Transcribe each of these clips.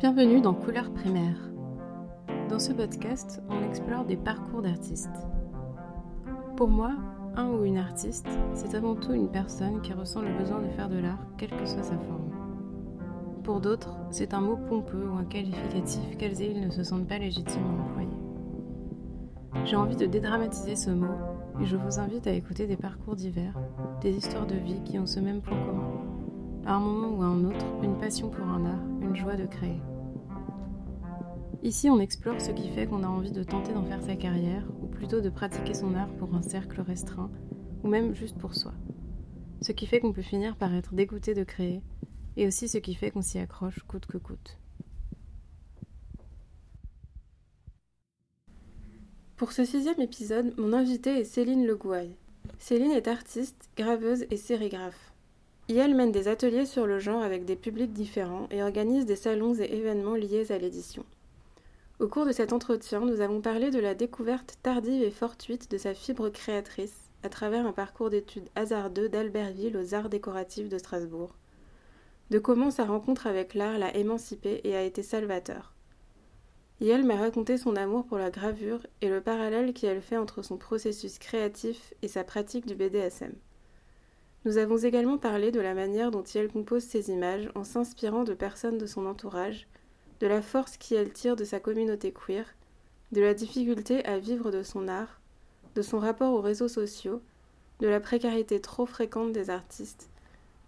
Bienvenue dans Couleurs primaires. Dans ce podcast, on explore des parcours d'artistes. Pour moi, un ou une artiste, c'est avant tout une personne qui ressent le besoin de faire de l'art, quelle que soit sa forme. Pour d'autres, c'est un mot pompeux ou un qualificatif qu'elles et ils ne se sentent pas légitimes à employer. J'ai envie de dédramatiser ce mot et je vous invite à écouter des parcours divers, des histoires de vie qui ont ce même point commun. À un moment ou à un autre, une passion pour un art, une joie de créer. Ici, on explore ce qui fait qu'on a envie de tenter d'en faire sa carrière, ou plutôt de pratiquer son art pour un cercle restreint, ou même juste pour soi. Ce qui fait qu'on peut finir par être dégoûté de créer, et aussi ce qui fait qu'on s'y accroche coûte que coûte. Pour ce sixième épisode, mon invité est Céline Le Gouaille. Céline est artiste, graveuse et sérigraphe. Elle mène des ateliers sur le genre avec des publics différents et organise des salons et événements liés à l'édition. Au cours de cet entretien, nous avons parlé de la découverte tardive et fortuite de sa fibre créatrice à travers un parcours d'études hasardeux d'Albertville aux arts décoratifs de Strasbourg, de comment sa rencontre avec l'art l'a émancipée et a été salvateur. Yel m'a raconté son amour pour la gravure et le parallèle qu'elle fait entre son processus créatif et sa pratique du BDSM. Nous avons également parlé de la manière dont Yel compose ses images en s'inspirant de personnes de son entourage de la force qu'elle tire de sa communauté queer, de la difficulté à vivre de son art, de son rapport aux réseaux sociaux, de la précarité trop fréquente des artistes,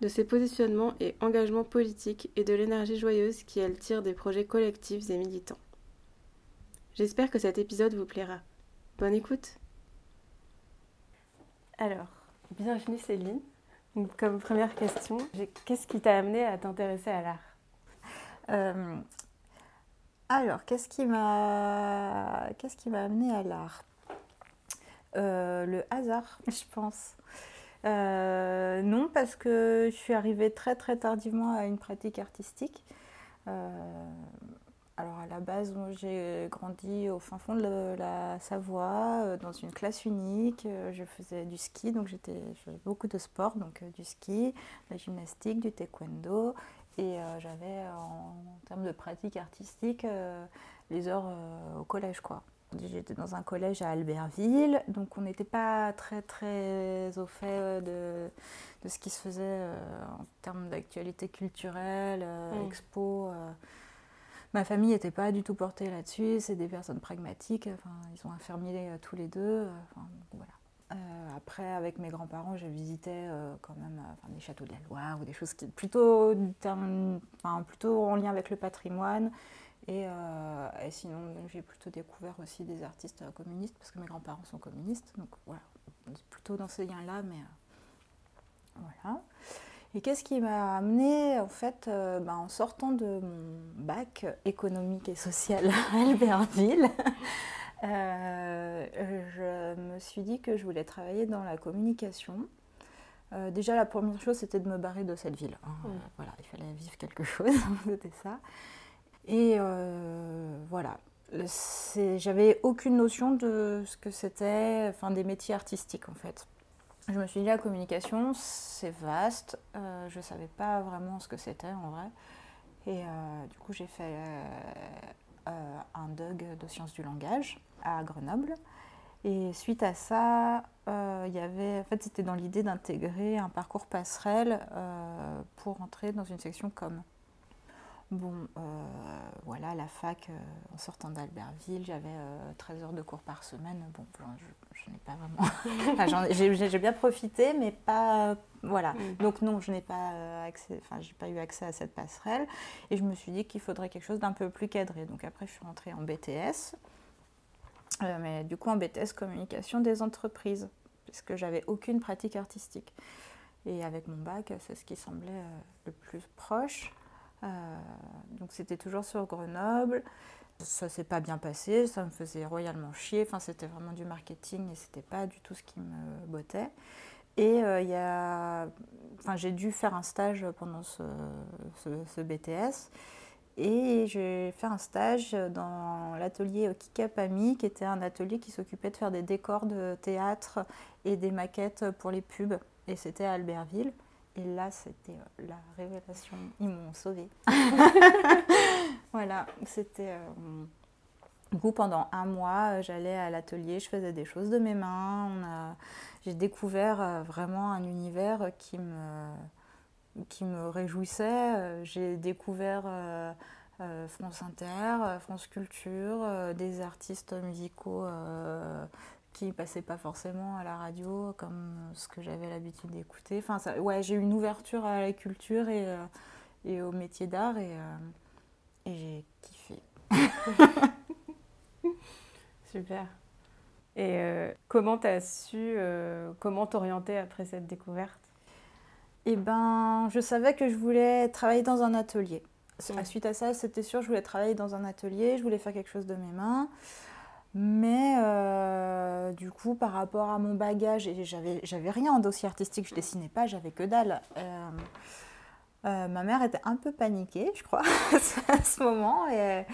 de ses positionnements et engagements politiques et de l'énergie joyeuse qu'elle tire des projets collectifs et militants. J'espère que cet épisode vous plaira. Bonne écoute Alors, bienvenue Céline. Comme première question, qu'est-ce qui t'a amené à t'intéresser à l'art? Euh, alors, qu'est-ce qui m'a qu'est-ce qui m'a amené à l'art? Euh, Le hasard, je pense. Euh, non, parce que je suis arrivée très très tardivement à une pratique artistique. Euh, alors à la base, j'ai grandi au fin fond de la Savoie, dans une classe unique. Je faisais du ski, donc j'étais, beaucoup de sport, donc du ski, de la gymnastique, du taekwondo et euh, j'avais, en, termes de pratique artistique, euh, les heures euh, au collège, quoi. J'étais dans un collège à Albertville, donc on n'était pas très très au fait de, de ce qui se faisait en termes d'actualité culturelle, mm. expo. Ma famille n'était pas du tout portée là-dessus, c'est des personnes pragmatiques, enfin, ils sont infirmiers tous les deux. Enfin, voilà. Euh, après, avec mes grands-parents, je visitais euh, quand même euh, des châteaux de la Loire ou des choses qui plutôt, enfin, plutôt en lien avec le patrimoine. Et, sinon, j'ai plutôt découvert aussi des artistes communistes parce que mes grands-parents sont communistes. Donc voilà, plutôt dans ces liens-là, mais voilà. Et qu'est-ce qui m'a amené en fait ben, en sortant de mon bac économique et social à Albertville euh, je me suis dit que je voulais travailler dans la communication. Euh, déjà, la première chose, c'était de me barrer de cette ville. Hein. Voilà, il fallait vivre quelque chose, c'était ça. Et euh, voilà, j'avais aucune notion de ce que c'était, enfin des métiers artistiques en fait. Je me suis dit la communication, c'est vaste. je ne savais pas vraiment ce que c'était en vrai. Et du coup, j'ai fait un DUG de sciences du langage à Grenoble. Et suite à ça, euh, il avait, fait, c'était dans l'idée d'intégrer un parcours passerelle euh, pour entrer dans une section com. Bon, euh, voilà, la fac, en sortant d'Albertville, j'avais 13 heures de cours par semaine. Bon, je, n'ai pas vraiment. j'ai bien profité, mais pas. Voilà. Mm. Donc, non, je n'ai pas accès, enfin, j'ai pas eu accès à cette passerelle. Et je me suis dit qu'il faudrait quelque chose d'un peu plus cadré. Donc, après, je suis rentrée en BTS. Euh, mais du coup en BTS communication des entreprises, puisque j'avais aucune pratique artistique. Et avec mon bac, c'est ce qui semblait euh, le plus proche. Euh, donc c'était toujours sur Grenoble. Ça s'est pas bien passé, ça me faisait royalement chier. Enfin, c'était vraiment du marketing et c'était pas du tout ce qui me bottait. Et il y a, enfin, j'ai dû faire un stage pendant ce BTS. Et j'ai fait un stage dans l'atelier Kikapami, qui était un atelier qui s'occupait de faire des décors de théâtre et des maquettes pour les pubs. Et c'était à Albertville. Et là, c'était la révélation. Ils m'ont sauvée. voilà. c'était. Du coup, pendant un mois, j'allais à l'atelier, je faisais des choses de mes mains. A... J'ai découvert vraiment un univers qui me, qui me réjouissait. J'ai découvert France Inter, France Culture, des artistes musicaux qui passaient pas forcément à la radio comme ce que j'avais l'habitude d'écouter. Enfin, ça, ouais, j'ai eu une ouverture à la culture et, euh, et au métier d'art et, euh, et j'ai kiffé. Super. Et euh, comment tu as su, comment t'orienter après cette découverte? Eh ben, je savais que je voulais travailler dans un atelier. Suite à ça, c'était sûr, je voulais travailler dans un atelier, je voulais faire quelque chose de mes mains. Mais euh, du coup, par rapport à mon bagage, j'avais, rien en dossier artistique, je dessinais pas, j'avais que dalle. Euh, euh, ma mère était un peu paniquée, je crois, à ce moment. Et,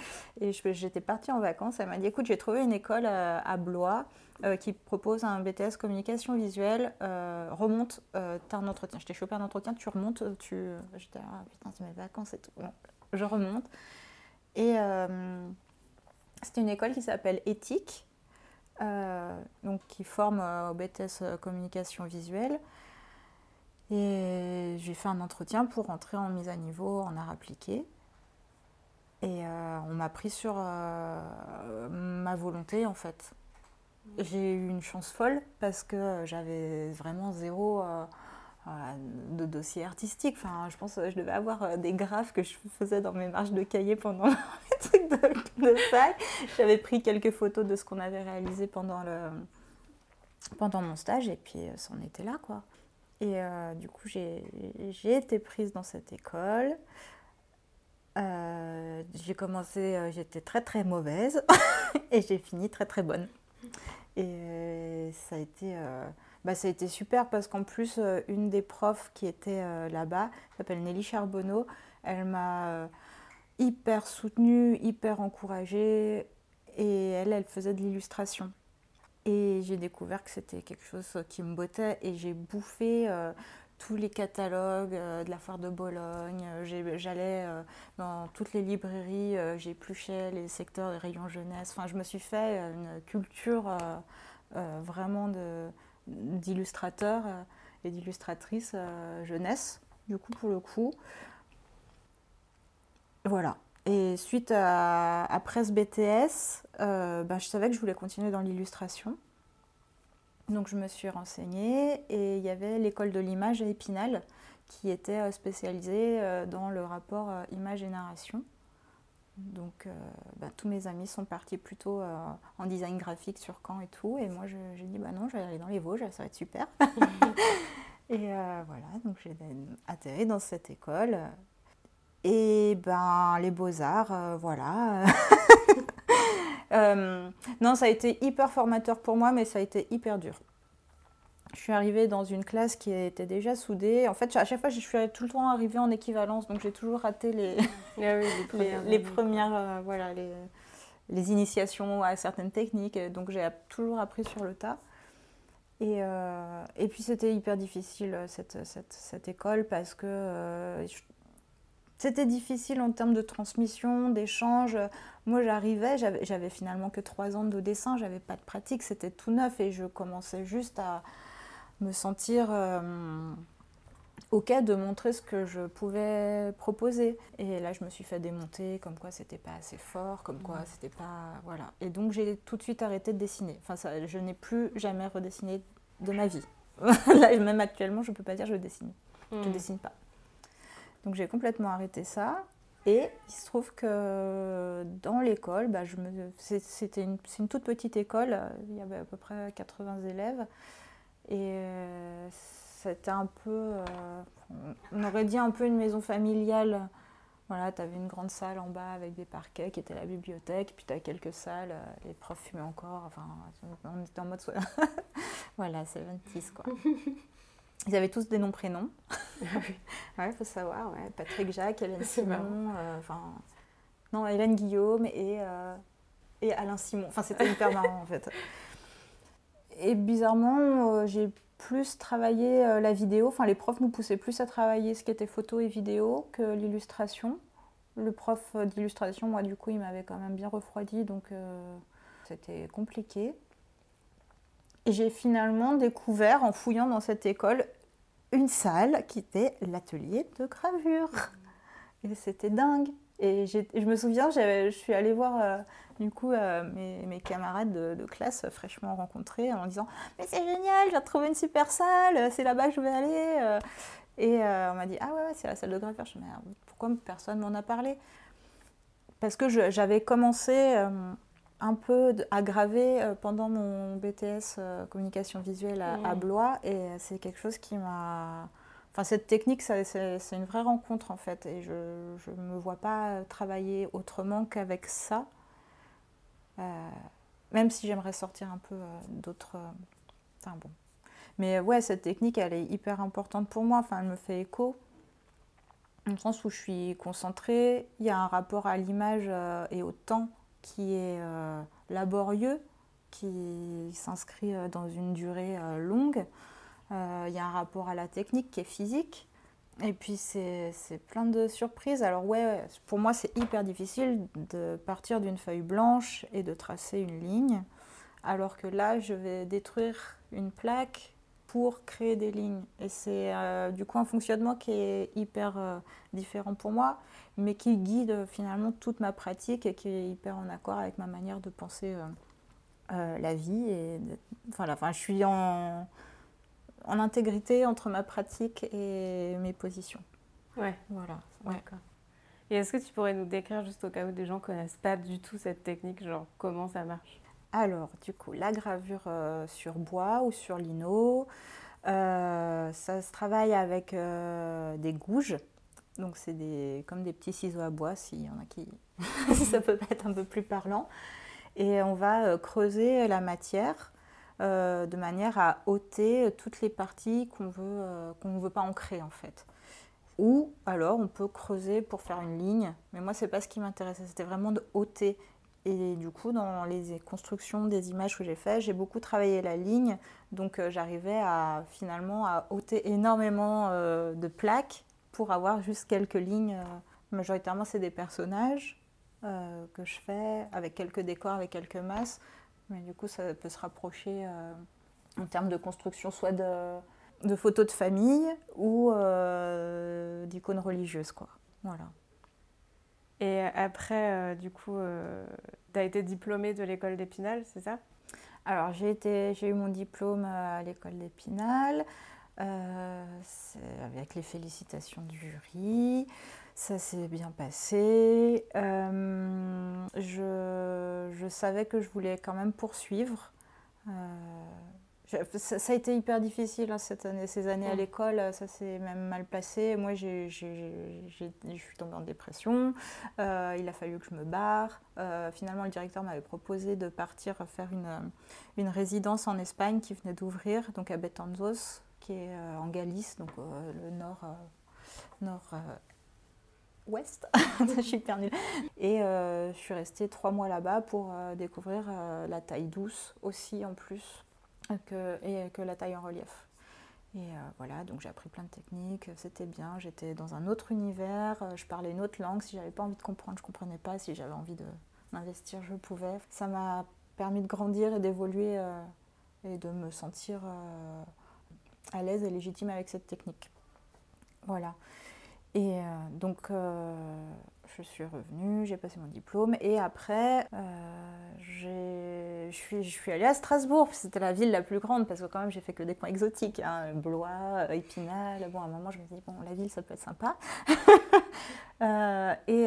j'étais partie en vacances. Elle m'a dit Écoute, j'ai trouvé une école à Blois qui propose un BTS communication visuelle. remonte, t'as un entretien. Je t'ai chopé un entretien, tu remontes. Tu... J'étais Ah putain, c'est mes vacances et tout. je remonte. Et c'est une école qui s'appelle Éthique, euh, donc qui forme euh, au BTS euh, communication visuelle. Et j'ai fait un entretien pour rentrer en mise à niveau en art appliqué. Et on m'a pris sur ma volonté en fait. J'ai eu une chance folle parce que j'avais vraiment zéro de dossier artistique. Enfin, je pense que je devais avoir euh, des graphes que je faisais dans mes marges de cahier pendant de, de J'avais pris quelques photos de ce qu'on avait réalisé pendant, le, pendant mon stage et puis euh, c'en était là, quoi. Et euh, du coup, j'ai été prise dans cette école. j'ai commencé, j'étais très très mauvaise et j'ai fini très très bonne. Et ça a été bah, ça a été super parce qu'en plus, euh, une des profs qui était euh, là-bas, s'appelle Nelly Charbonneau, elle m'a euh, hyper soutenue, hyper encouragée et elle, elle faisait de l'illustration. Et j'ai découvert que c'était quelque chose qui me bottait et j'ai bouffé tous les catalogues de la foire de Bologne. J'allais dans toutes les librairies, j'épluchais les secteurs des rayons jeunesse. Enfin, je me suis fait une culture vraiment euh, et d'illustratrices euh, jeunesse, du coup, pour le coup. Voilà. Et suite à, après ce BTS, euh, ben, je savais que je voulais continuer dans l'illustration. Donc je me suis renseignée et il y avait l'école de l'image à Épinal qui était spécialisée dans le rapport image et narration. Donc, euh, bah, tous mes amis sont partis plutôt euh, en design graphique sur Caen et tout. Et moi, j'ai dit, bah non, je vais aller dans les Vosges, ça va être super. et euh, voilà, donc j'ai atterri dans cette école. Et ben, les beaux-arts, voilà. non, ça a été hyper formateur pour moi, mais ça a été hyper dur je suis arrivée dans une classe qui était déjà soudée. En fait, à chaque fois, je suis tout le temps arrivée en équivalence, donc j'ai toujours raté les, ah les premières, euh, voilà, les, les, initiations à certaines techniques. Donc j'ai toujours appris sur le tas. Et, euh, et puis c'était hyper difficile cette, cette, cette, école parce que euh, c'était difficile en termes de transmission, d'échange. Moi j'arrivais, j'avais finalement que trois ans de dessin, j'avais pas de pratique, c'était tout neuf et je commençais juste à, me sentir euh, ok de montrer ce que je pouvais proposer. Et là, je me suis fait démonter, comme quoi c'était pas assez fort, comme quoi c'était pas. Voilà. Et donc, j'ai tout de suite arrêté de dessiner. Enfin, ça, je n'ai plus jamais redessiné de ma vie. là, même actuellement, je peux pas dire je dessine. Je ne hmm. dessine pas. Donc, j'ai complètement arrêté ça. Et il se trouve que dans l'école, bah, c'était une, une, toute petite école, il y avait à peu près 80 élèves. Et euh, c'était un peu, euh, on aurait dit un peu une maison familiale. Voilà, tu avais une grande salle en bas avec des parquets qui était la bibliothèque, puis tu as quelques salles, les profs fumaient encore, enfin, on était en mode. voilà, 70 quoi. Ils avaient tous des noms prénoms. ouais, faut savoir, ouais. Patrick Jacques, Hélène Simon, enfin. non, Hélène Guillaume et, et Alain Simon. Enfin, c'était hyper marrant en fait. Et bizarrement, euh, j'ai plus travaillé euh, la vidéo. Enfin, les profs nous poussaient plus à travailler ce qui était photo et vidéo que l'illustration. Le prof d'illustration, moi, du coup, il m'avait quand même bien refroidi, donc c'était compliqué. Et j'ai finalement découvert, en fouillant dans cette école, une salle qui était l'atelier de gravure. Et c'était dingue. Et je me souviens, je suis allée voir euh, du coup euh, mes, camarades de, classe fraîchement rencontrés en disant Mais c'est génial, j'ai retrouvé une super salle, c'est là-bas que je vais aller. Euh. Et on m'a dit Ah ouais, c'est la salle de gravure. Je me suis dit Pourquoi personne m'en a parlé? Parce que j'avais commencé un peu à graver pendant mon BTS communication visuelle à Blois et c'est quelque chose qui m'a Enfin, cette technique, c'est une vraie rencontre en fait, et je ne me vois pas travailler autrement qu'avec ça, euh, même si j'aimerais sortir un peu euh, d'autres. Euh, enfin bon. Mais ouais, cette technique, elle est hyper importante pour moi, enfin, elle me fait écho, dans le sens où je suis concentrée, il y a un rapport à l'image et au temps qui est laborieux, qui s'inscrit dans une durée longue. Euh, il y a un rapport à la technique qui est physique. Et puis c'est plein de surprises. Alors ouais, pour moi c'est hyper difficile de partir d'une feuille blanche et de tracer une ligne, alors que là je vais détruire une plaque pour créer des lignes. Et c'est euh, du coup un fonctionnement qui est hyper euh, différent pour moi, mais qui guide finalement toute ma pratique et qui est hyper en accord avec ma manière de penser la vie. Et enfin, enfin, je suis en en intégrité entre ma pratique et mes positions. Ouais. Voilà. D'accord. Et est-ce que tu pourrais nous décrire, juste au cas où des gens ne connaissent pas du tout cette technique, genre comment ça marche? Alors, du coup, la gravure euh, sur bois ou sur lino, euh, ça se travaille avec euh, des gouges. Donc, c'est des, comme des petits ciseaux à bois, s'il y en a qui. ça peut être un peu plus parlant. Et on va creuser la matière de manière à ôter toutes les parties qu'on qu'on ne veut pas ancrer en fait. Ou alors on peut creuser pour faire une ligne, mais moi c'est pas ce qui m'intéressait, c'était vraiment de ôter. Et du coup, dans les constructions des images que j'ai faites, j'ai beaucoup travaillé la ligne, donc euh, j'arrivais à finalement à ôter énormément de plaques pour avoir juste quelques lignes. majoritairement, c'est des personnages que je fais avec quelques décors, avec quelques masses. Mais du coup, ça peut se rapprocher euh, en termes de construction, soit de, photos de famille ou euh, d'icônes religieuses. Quoi. Voilà. Et après, euh, du coup, tu as été diplômée de l'école d'Épinal, c'est ça? Alors, j'ai, j'ai eu mon diplôme à l'école d'Épinal, avec les félicitations du jury. Ça s'est bien passé. Euh, je, savais que je voulais quand même poursuivre. Euh, ça, a été hyper difficile hein, cette année, ces années à l'école, ça s'est même mal passé. Moi, je suis tombée en dépression. Euh, il a fallu que je me barre. finalement, le directeur m'avait proposé de partir faire une, une, résidence en Espagne qui venait d'ouvrir, donc à Betanzos, qui est en Galice, donc le nord, nord ouest. je suis hyper nulle. Et euh, je suis restée trois mois là-bas pour euh, découvrir euh, la taille douce aussi en plus que, et que la taille en relief. Et voilà, donc j'ai appris plein de techniques, c'était bien, j'étais dans un autre univers, je parlais une autre langue, si j'avais pas envie de comprendre, je comprenais pas, si j'avais envie de m'investir, je pouvais. Ça m'a permis de grandir et d'évoluer et de me sentir à l'aise et légitime avec cette technique. Voilà. Et euh, donc, euh, je suis revenue, j'ai passé mon diplôme. Et après, euh, je, suis, allée à Strasbourg. C'était la ville la plus grande parce que, quand même, j'ai fait que des coins exotiques. Hein, Blois, Épinal. Bon, à un moment, je me dis, bon, la ville, ça peut être sympa. et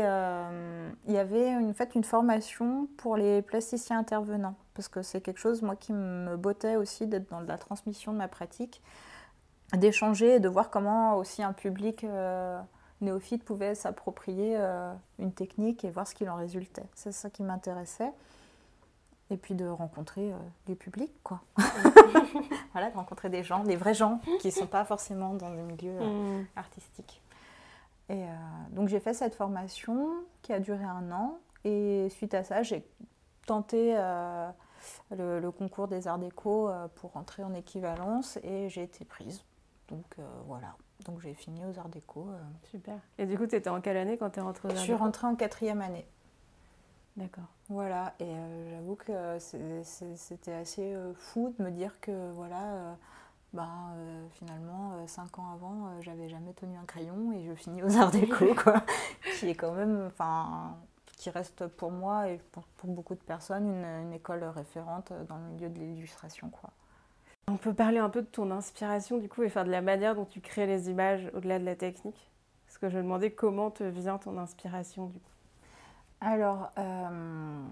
il y avait une formation pour les plasticiens intervenants. Parce que c'est quelque chose, moi, qui me bottait aussi d'être dans la transmission de ma pratique d'échanger et de voir comment aussi un public néophyte pouvait s'approprier euh, une technique et voir ce qu'il en résultait. C'est ça qui m'intéressait. Et puis de rencontrer euh, du public, quoi. voilà, de rencontrer des gens, des vrais gens qui ne sont pas forcément dans le milieu euh, mm. artistique. Et donc j'ai fait cette formation qui a duré un an. Et suite à ça, j'ai tenté le, le, concours des arts déco pour entrer en équivalence et j'ai été prise. Donc voilà. donc j'ai fini aux Arts Déco. Super. Et du coup, tu étais en quelle année quand tu es rentrée aux Arts Je suis rentrée en quatrième année. D'accord. Voilà, et j'avoue que c'était assez fou de me dire que voilà, ben, finalement, cinq ans avant, j'avais jamais tenu un crayon et je finis aux Arts Déco, quoi. qui est quand même, enfin, qui reste pour moi et pour, beaucoup de personnes une, école référente dans le milieu de l'illustration. quoi. On peut parler un peu de ton inspiration du coup et faire de la manière dont tu crées les images au-delà de la technique Parce que je me demandais comment te vient ton inspiration du coup. Alors, euh,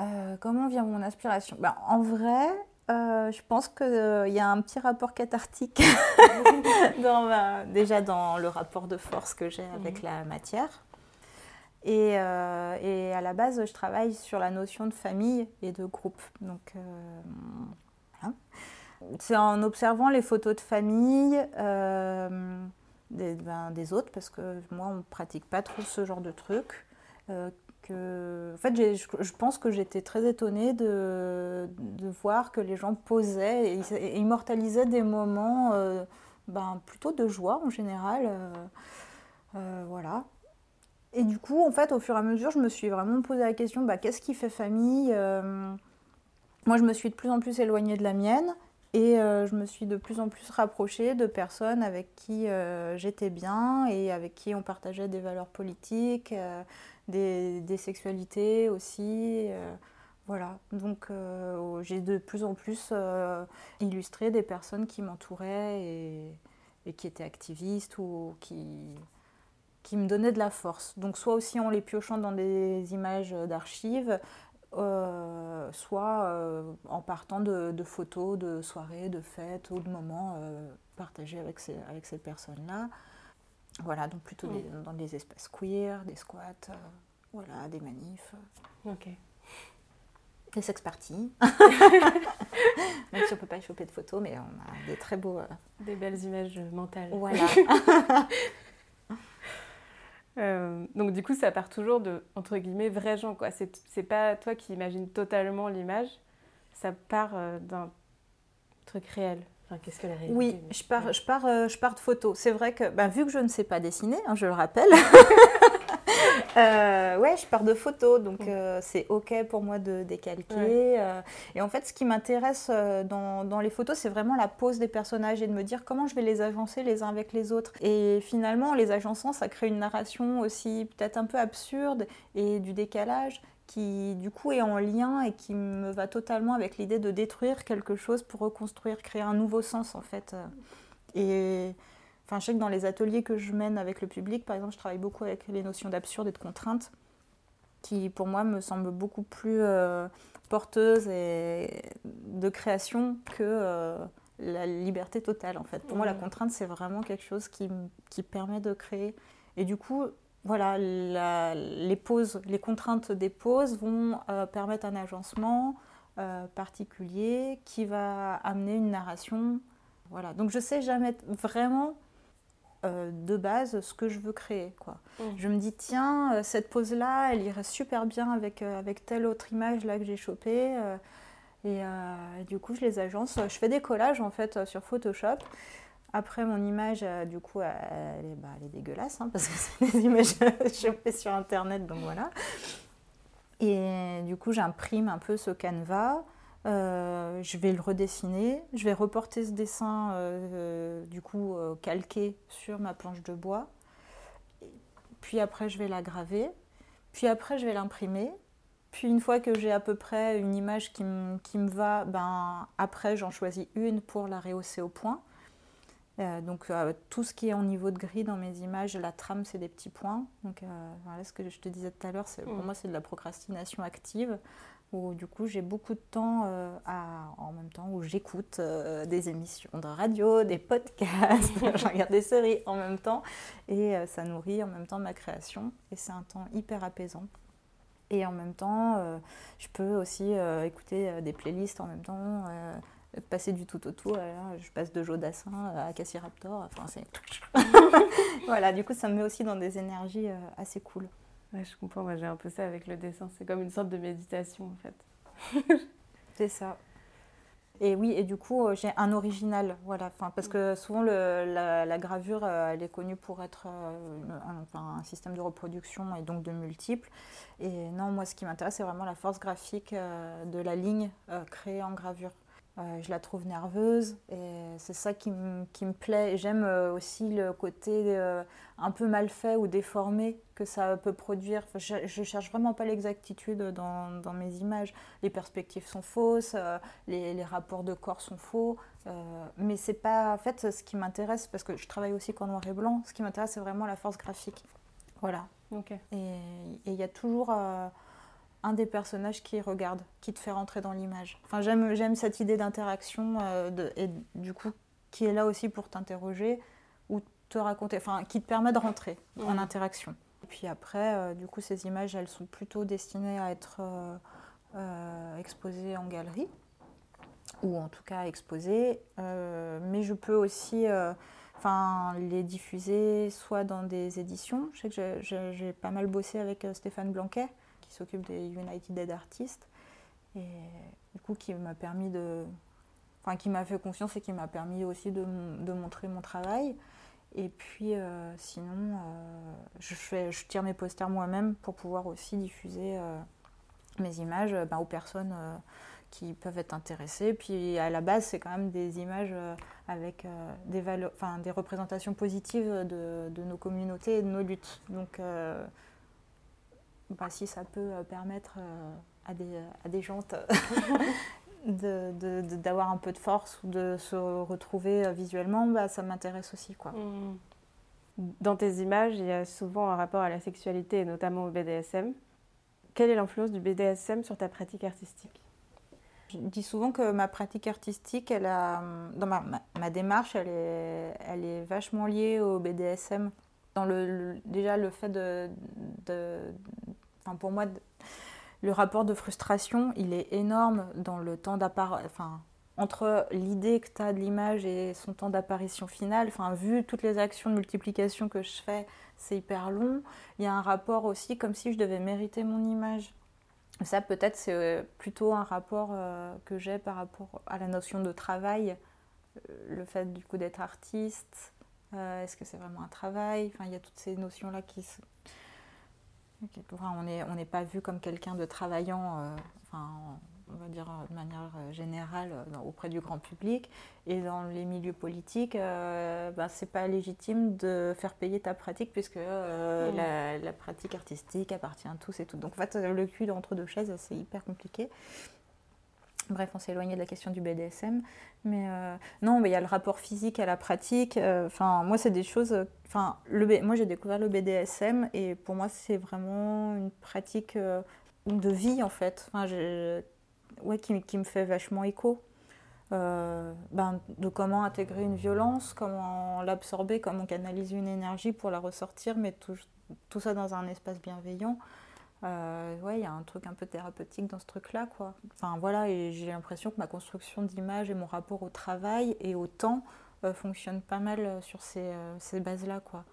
euh, comment vient mon inspiration? Ben, En vrai, euh, je pense qu'il y a un petit rapport cathartique dans déjà dans le rapport de force que j'ai avec mhm. la matière. Euh, et, à la base, je travaille sur la notion de famille et de groupe. Donc, euh, c'est en observant les photos de famille euh, ben, des, autres, parce que moi, on ne pratique pas trop ce genre de truc. en fait, je, pense que j'étais très étonnée de, de, voir que les gens posaient et, immortalisaient des moments ben, plutôt de joie en général. voilà. Et du coup, en fait, au fur et à mesure, je me suis vraiment posé la question, bah, qu'est-ce qui fait famille euh, Moi, je me suis de plus en plus éloignée de la mienne et euh, je me suis de plus en plus rapprochée de personnes avec qui euh, j'étais bien et avec qui on partageait des valeurs politiques, des, des, sexualités aussi. voilà, donc j'ai de plus en plus illustré des personnes qui m'entouraient et, et qui étaient activistes ou qui qui me donnait de la force. Donc soit aussi en les piochant dans des images d'archives, euh, soit euh, en partant de, photos de soirées, de fêtes ou de moments euh, partagés avec ces, avec ces personnes-là. Voilà, donc plutôt dans des espaces queer, des squats, voilà, des manifs. Ok. Des sex parties. Même si on ne peut pas y choper de photos, mais on a des très beaux... Des belles images mentales. Voilà. Euh, donc du coup, ça part toujours de, entre guillemets, vrais gens. quoi. C'est pas toi qui imagines totalement l'image, ça part euh, d'un truc réel. Enfin, qu'est-ce que la réalité Oui, je pars, je, pars, euh, je pars de photos. C'est vrai que, bah, vu que je ne sais pas dessiner, hein, je le rappelle, Euh, ouais, je pars de photos, donc euh, c'est OK pour moi de décalquer. Euh. et en fait, ce qui m'intéresse dans, dans, les photos, c'est vraiment la pose des personnages et de me dire comment je vais les agencer les uns avec les autres. Et finalement, les agençant, ça crée une narration aussi peut-être un peu absurde et du décalage qui du coup est en lien et qui me va totalement avec l'idée de détruire quelque chose pour reconstruire, créer un nouveau sens en fait. Et Enfin, je sais que dans les ateliers que je mène avec le public, par exemple, je travaille beaucoup avec les notions d'absurde et de contrainte, qui pour moi me semblent beaucoup plus euh, porteuses et de création que euh, la liberté totale, en fait. Pour moi, la contrainte, c'est vraiment quelque chose qui, qui, permet de créer. Et du coup, voilà, les pauses, les contraintes des pauses vont euh, permettre un agencement particulier qui va amener une narration. Voilà. Donc je sais jamais vraiment euh, de base ce que je veux créer. Quoi. Mmh. Je me dis, tiens, euh, cette pose-là, elle irait super bien avec, euh, avec telle autre image là que j'ai chopée. et, du coup, je les agence. Je fais des collages en fait sur Photoshop. Après, mon image, du coup, elle, est, bah, elle est, dégueulasse hein, parce que c'est des images chopées sur Internet, donc voilà. Et du coup, j'imprime un peu ce canevas. Euh, je vais le redessiner, je vais reporter ce dessin euh, du coup euh, calqué sur ma planche de bois, puis après je vais la graver, puis après je vais l'imprimer, puis une fois que j'ai à peu près une image qui, me va, ben, après j'en choisis une pour la rehausser au point. donc tout ce qui est en niveau de gris dans mes images, la trame c'est des petits points. Donc voilà ce que je te disais tout à l'heure, pour mmh. moi c'est de la procrastination active où du coup j'ai beaucoup de temps euh, en même temps où j'écoute euh, des émissions de radio, des podcasts, je regarde des séries en même temps et euh, ça nourrit en même temps ma création et c'est un temps hyper apaisant. Et en même temps, je peux aussi écouter des playlists en même temps, passer du tout au tout. je passe de Jodassin à Cassie Raptor. Enfin, voilà, du coup, ça me met aussi dans des énergies assez cool. Ouais, je comprends, moi j'ai un peu ça avec le dessin. C'est comme une sorte de méditation en fait. c'est ça. Et oui, et du coup, j'ai un original, voilà. Enfin, parce que souvent, la, gravure, elle est connue pour être un, système de reproduction et donc de multiples. Et non, moi, ce qui m'intéresse, c'est vraiment la force graphique de la ligne créée en gravure. Euh, je la trouve nerveuse et c'est ça qui, me plaît. J'aime euh, aussi le côté euh, un peu mal fait ou déformé que ça peut produire. je, ne cherche vraiment pas l'exactitude dans, mes images. Les perspectives sont fausses, les, rapports de corps sont faux, mais c'est pas en fait ce qui m'intéresse parce que je travaille aussi qu'en noir et blanc. Ce qui m'intéresse, c'est vraiment la force graphique. Voilà. Et il y a toujours un des personnages qui regarde, qui te fait rentrer dans l'image. Enfin, j'aime, cette idée d'interaction euh, et du coup qui est là aussi pour t'interroger ou te raconter, enfin qui te permet de rentrer en interaction. Et puis après, euh, du coup, ces images, elles sont plutôt destinées à être euh, exposées en galerie ou en tout cas exposées. mais je peux aussi enfin, les diffuser soit dans des éditions. Je sais que j'ai pas mal bossé avec Stéphane Blanquet qui s'occupe des United Dead Artists. Et du coup, qui m'a permis de. Enfin, qui m'a fait confiance et qui m'a permis aussi de, montrer mon travail. Et puis, euh, sinon, euh, je, fais, je tire mes posters moi-même pour pouvoir aussi diffuser euh, mes images ben, aux personnes qui peuvent être intéressées. Puis, à la base, c'est quand même des images avec des, valeurs, des représentations positives de, de, nos communautés et de nos luttes. Donc, bah, si ça peut euh, permettre euh, à, des, à des gens d'avoir un peu de force ou de se retrouver euh, visuellement, bah, ça m'intéresse aussi. Quoi. Mmh. Dans tes images, il y a souvent un rapport à la sexualité et notamment au BDSM. Quelle est l'influence du BDSM sur ta pratique artistique? Je dis souvent que ma pratique artistique, elle a, dans ma, ma, démarche, elle est, elle est vachement liée au BDSM. Dans le, déjà le fait de, de, pour moi, le rapport de frustration, il est énorme dans le temps d'apparition. Enfin, entre l'idée que tu as de l'image et son temps d'apparition finale, enfin, vu toutes les actions de multiplication que je fais, c'est hyper long. Il y a un rapport aussi comme si je devais mériter mon image. Ça, peut-être, c'est euh, plutôt un rapport euh, que j'ai par rapport à la notion de travail, euh, le fait du coup d'être artiste. Est-ce que c'est vraiment un travail? Enfin, il y a toutes ces notions-là qui, on n'est on pas vu comme quelqu'un de travaillant, euh, enfin, on va dire de manière euh, générale euh, auprès du grand public. Et dans les milieux politiques, euh, ben, c'est pas légitime de faire payer ta pratique puisque mmh. la, la, pratique artistique appartient à tous et tout. Donc en fait, le cul entre deux chaises, c'est hyper compliqué. Bref, on s'est éloigné de la question du BDSM. Mais euh, non, il y a le rapport physique à la pratique. Euh, enfin, moi, c'est des choses. Enfin, moi, j'ai découvert le BDSM et pour moi, c'est vraiment une pratique euh, de vie, en fait. Enfin, ouais, qui, me fait vachement écho. ben, de comment intégrer une violence, comment l'absorber, comment canaliser une énergie pour la ressortir, mais tout ça dans un espace bienveillant. Euh, ouais, il y a un truc un peu thérapeutique dans ce truc-là, quoi. Enfin, voilà, et j'ai l'impression que ma construction d'image et mon rapport au travail et au temps euh, fonctionnent pas mal euh, sur ces, bases-là, quoi.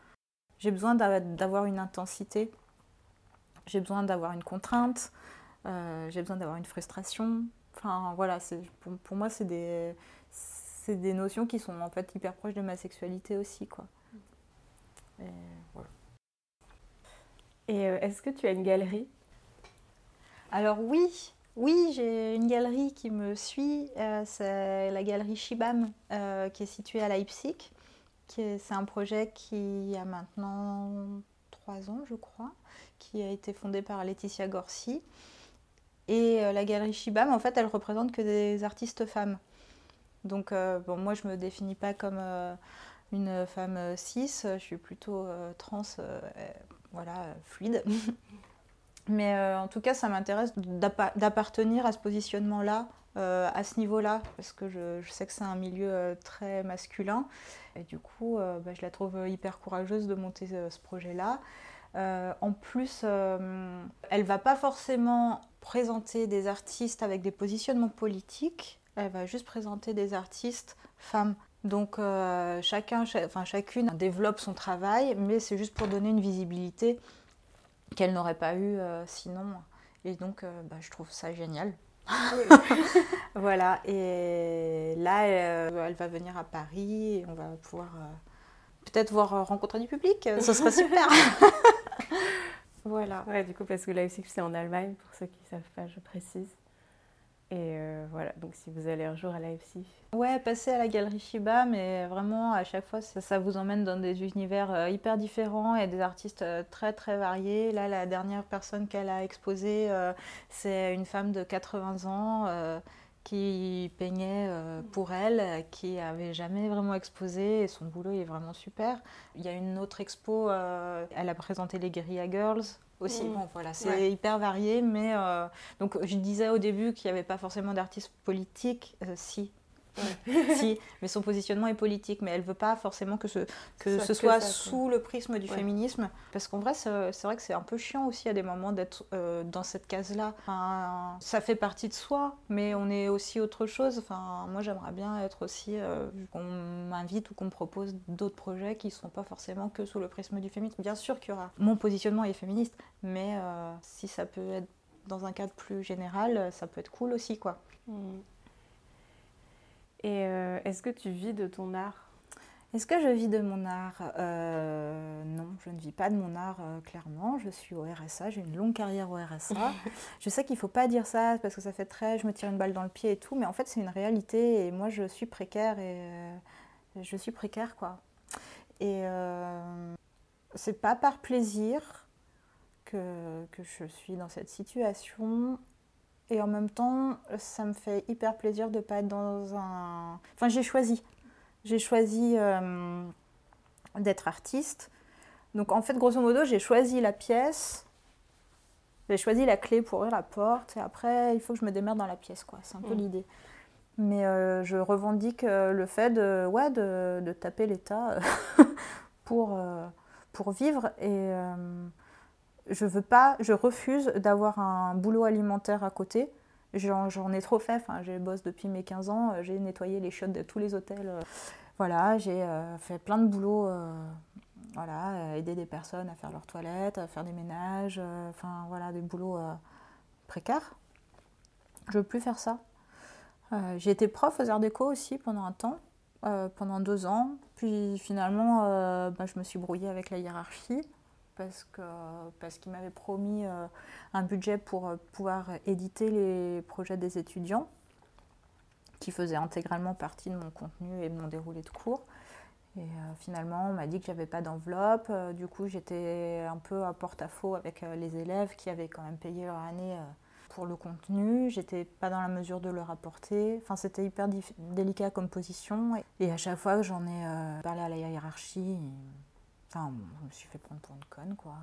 J'ai besoin d'avoir une intensité, j'ai besoin d'avoir une contrainte, j'ai besoin d'avoir une frustration. Enfin, voilà, pour, pour, moi, c'est des, des notions qui sont en fait hyper proches de ma sexualité aussi, quoi. Et euh, est-ce que tu as une galerie? Alors oui, oui, j'ai une galerie qui me suit. Euh, c'est la galerie Shibam euh, qui est située à Leipzig. C'est un projet qui a maintenant trois ans, je crois, qui a été fondé par Laetitia Gorsi. Et la galerie Shibam, en fait, elle représente que des artistes femmes. Donc, bon, moi, je me définis pas comme une femme cis, je suis plutôt trans voilà, fluide. Mais euh, en tout cas, ça m'intéresse d'appartenir à ce positionnement-là, euh, à ce niveau-là, parce que je, sais que c'est un milieu euh, très masculin. Et du coup, bah, je la trouve hyper courageuse de monter ce projet-là. en plus, elle va pas forcément présenter des artistes avec des positionnements politiques, elle va juste présenter des artistes femmes. Donc euh, chacun, enfin, chacune développe son travail, mais c'est juste pour donner une visibilité qu'elle n'aurait pas eu euh, sinon. Et donc euh, bah, je trouve ça génial. voilà, et là, elle va venir à Paris et on va pouvoir peut-être voir rencontrer du public. Ce serait super. voilà. Ouais, du coup, parce que Leipzig, c'est en Allemagne, pour ceux qui ne savent pas, je précise. Et euh, voilà, donc si vous allez un jour à Leipzig. Ouais, passez à la galerie Shiba, mais vraiment à chaque fois ça, vous emmène dans des univers euh, hyper différents et des artistes euh, très très variés. Là, la dernière personne qu'elle a exposée, c'est une femme de 80 ans qui peignait pour elle, qui avait jamais vraiment exposé et son boulot est vraiment super. Il y a une autre expo, elle a présenté les Guerilla Girls aussi. Mm. Bon, voilà, c'est hyper varié, mais euh, donc je disais au début qu'il n'y avait pas forcément d'artiste politique, euh, si. Si, mais son positionnement est politique, mais elle veut pas forcément que ce, que ce soit sous le prisme du féminisme, parce qu'en vrai, c'est vrai que c'est un peu chiant aussi à des moments d'être euh, dans cette case-là. Enfin, ça fait partie de soi, mais on est aussi autre chose. Enfin, moi, j'aimerais bien être aussi qu'on m'invite ou qu'on me propose d'autres projets qui ne sont pas forcément que sous le prisme du féminisme. Bien sûr qu'il y aura. Mon positionnement est féministe, mais euh, si ça peut être dans un cadre plus général, ça peut être cool aussi, quoi. Mm. Et euh, est-ce que tu vis de ton art? Est-ce que je vis de mon art? Euh, Non, je ne vis pas de mon art, clairement. Je suis au RSA, j'ai une longue carrière au RSA. je sais qu'il ne faut pas dire ça parce que ça fait très, je me tire une balle dans le pied et tout, mais en fait c'est une réalité et moi je suis précaire et je suis précaire, quoi. Et c'est pas par plaisir, que, je suis dans cette situation. Et en même temps, ça me fait hyper plaisir de ne pas être dans un... Enfin, j'ai choisi. J'ai choisi euh, d'être artiste. Donc en fait, grosso modo, j'ai choisi la pièce. J'ai choisi la clé pour ouvrir la porte. Et après, il faut que je me démerde dans la pièce, quoi. C'est un peu mm. l'idée. Mais euh, je revendique euh, le fait de, ouais, de, de taper l'État pour, pour vivre. Et je veux pas, je refuse d'avoir un boulot alimentaire à côté. J'en ai trop fait, enfin, j'ai bosse depuis mes 15 ans, euh, j'ai nettoyé les chiottes de tous les hôtels. Euh, voilà, j'ai euh, fait plein de boulots, voilà, aider des personnes à faire leurs toilettes, à faire des ménages, voilà, des boulots précaires. Je veux plus faire ça. j'ai été prof aux arts déco aussi pendant un temps, pendant deux ans. Puis finalement, bah, je me suis brouillée avec la hiérarchie parce qu'il parce m'avait promis euh, un budget pour euh, pouvoir éditer les projets des étudiants, qui faisaient intégralement partie de mon contenu et de mon déroulé de cours. Et euh, finalement, on m'a dit que j'avais pas d'enveloppe. du coup, j'étais un peu à porte-à-faux avec les élèves qui avaient quand même payé leur année pour le contenu. J'étais pas dans la mesure de leur apporter. Enfin, c'était hyper délicat comme position. Et, à chaque fois que j'en ai parlé à la hiérarchie, je me suis fait prendre pour une conne, quoi.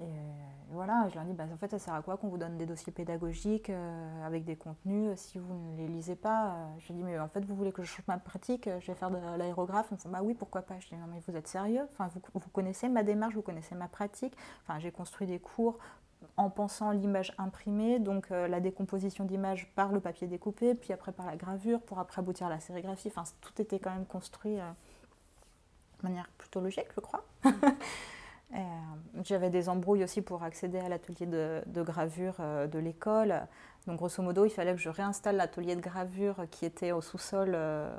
Et, voilà, je leur dis, bah, en fait, ça sert à quoi qu'on vous donne des dossiers pédagogiques euh, avec des contenus euh, si vous ne les lisez pas euh, Je dis, mais en fait, vous voulez que je change ma pratique Je vais faire de l'aérographe Ils me font, bah oui, pourquoi pas Je dis, non, mais vous êtes sérieux enfin, vous, vous connaissez ma démarche, vous connaissez ma pratique. Enfin, j'ai construit des cours en pensant l'image imprimée, donc la décomposition d'image par le papier découpé, puis après par la gravure, pour après aboutir à la sérigraphie. Enfin, tout était quand même construit de manière plutôt logique, je crois. Euh, j'avais des embrouilles aussi pour accéder à l'atelier de, gravure euh, de l'école. Donc, grosso modo, il fallait que je réinstalle l'atelier de gravure qui était au sous-sol. Euh,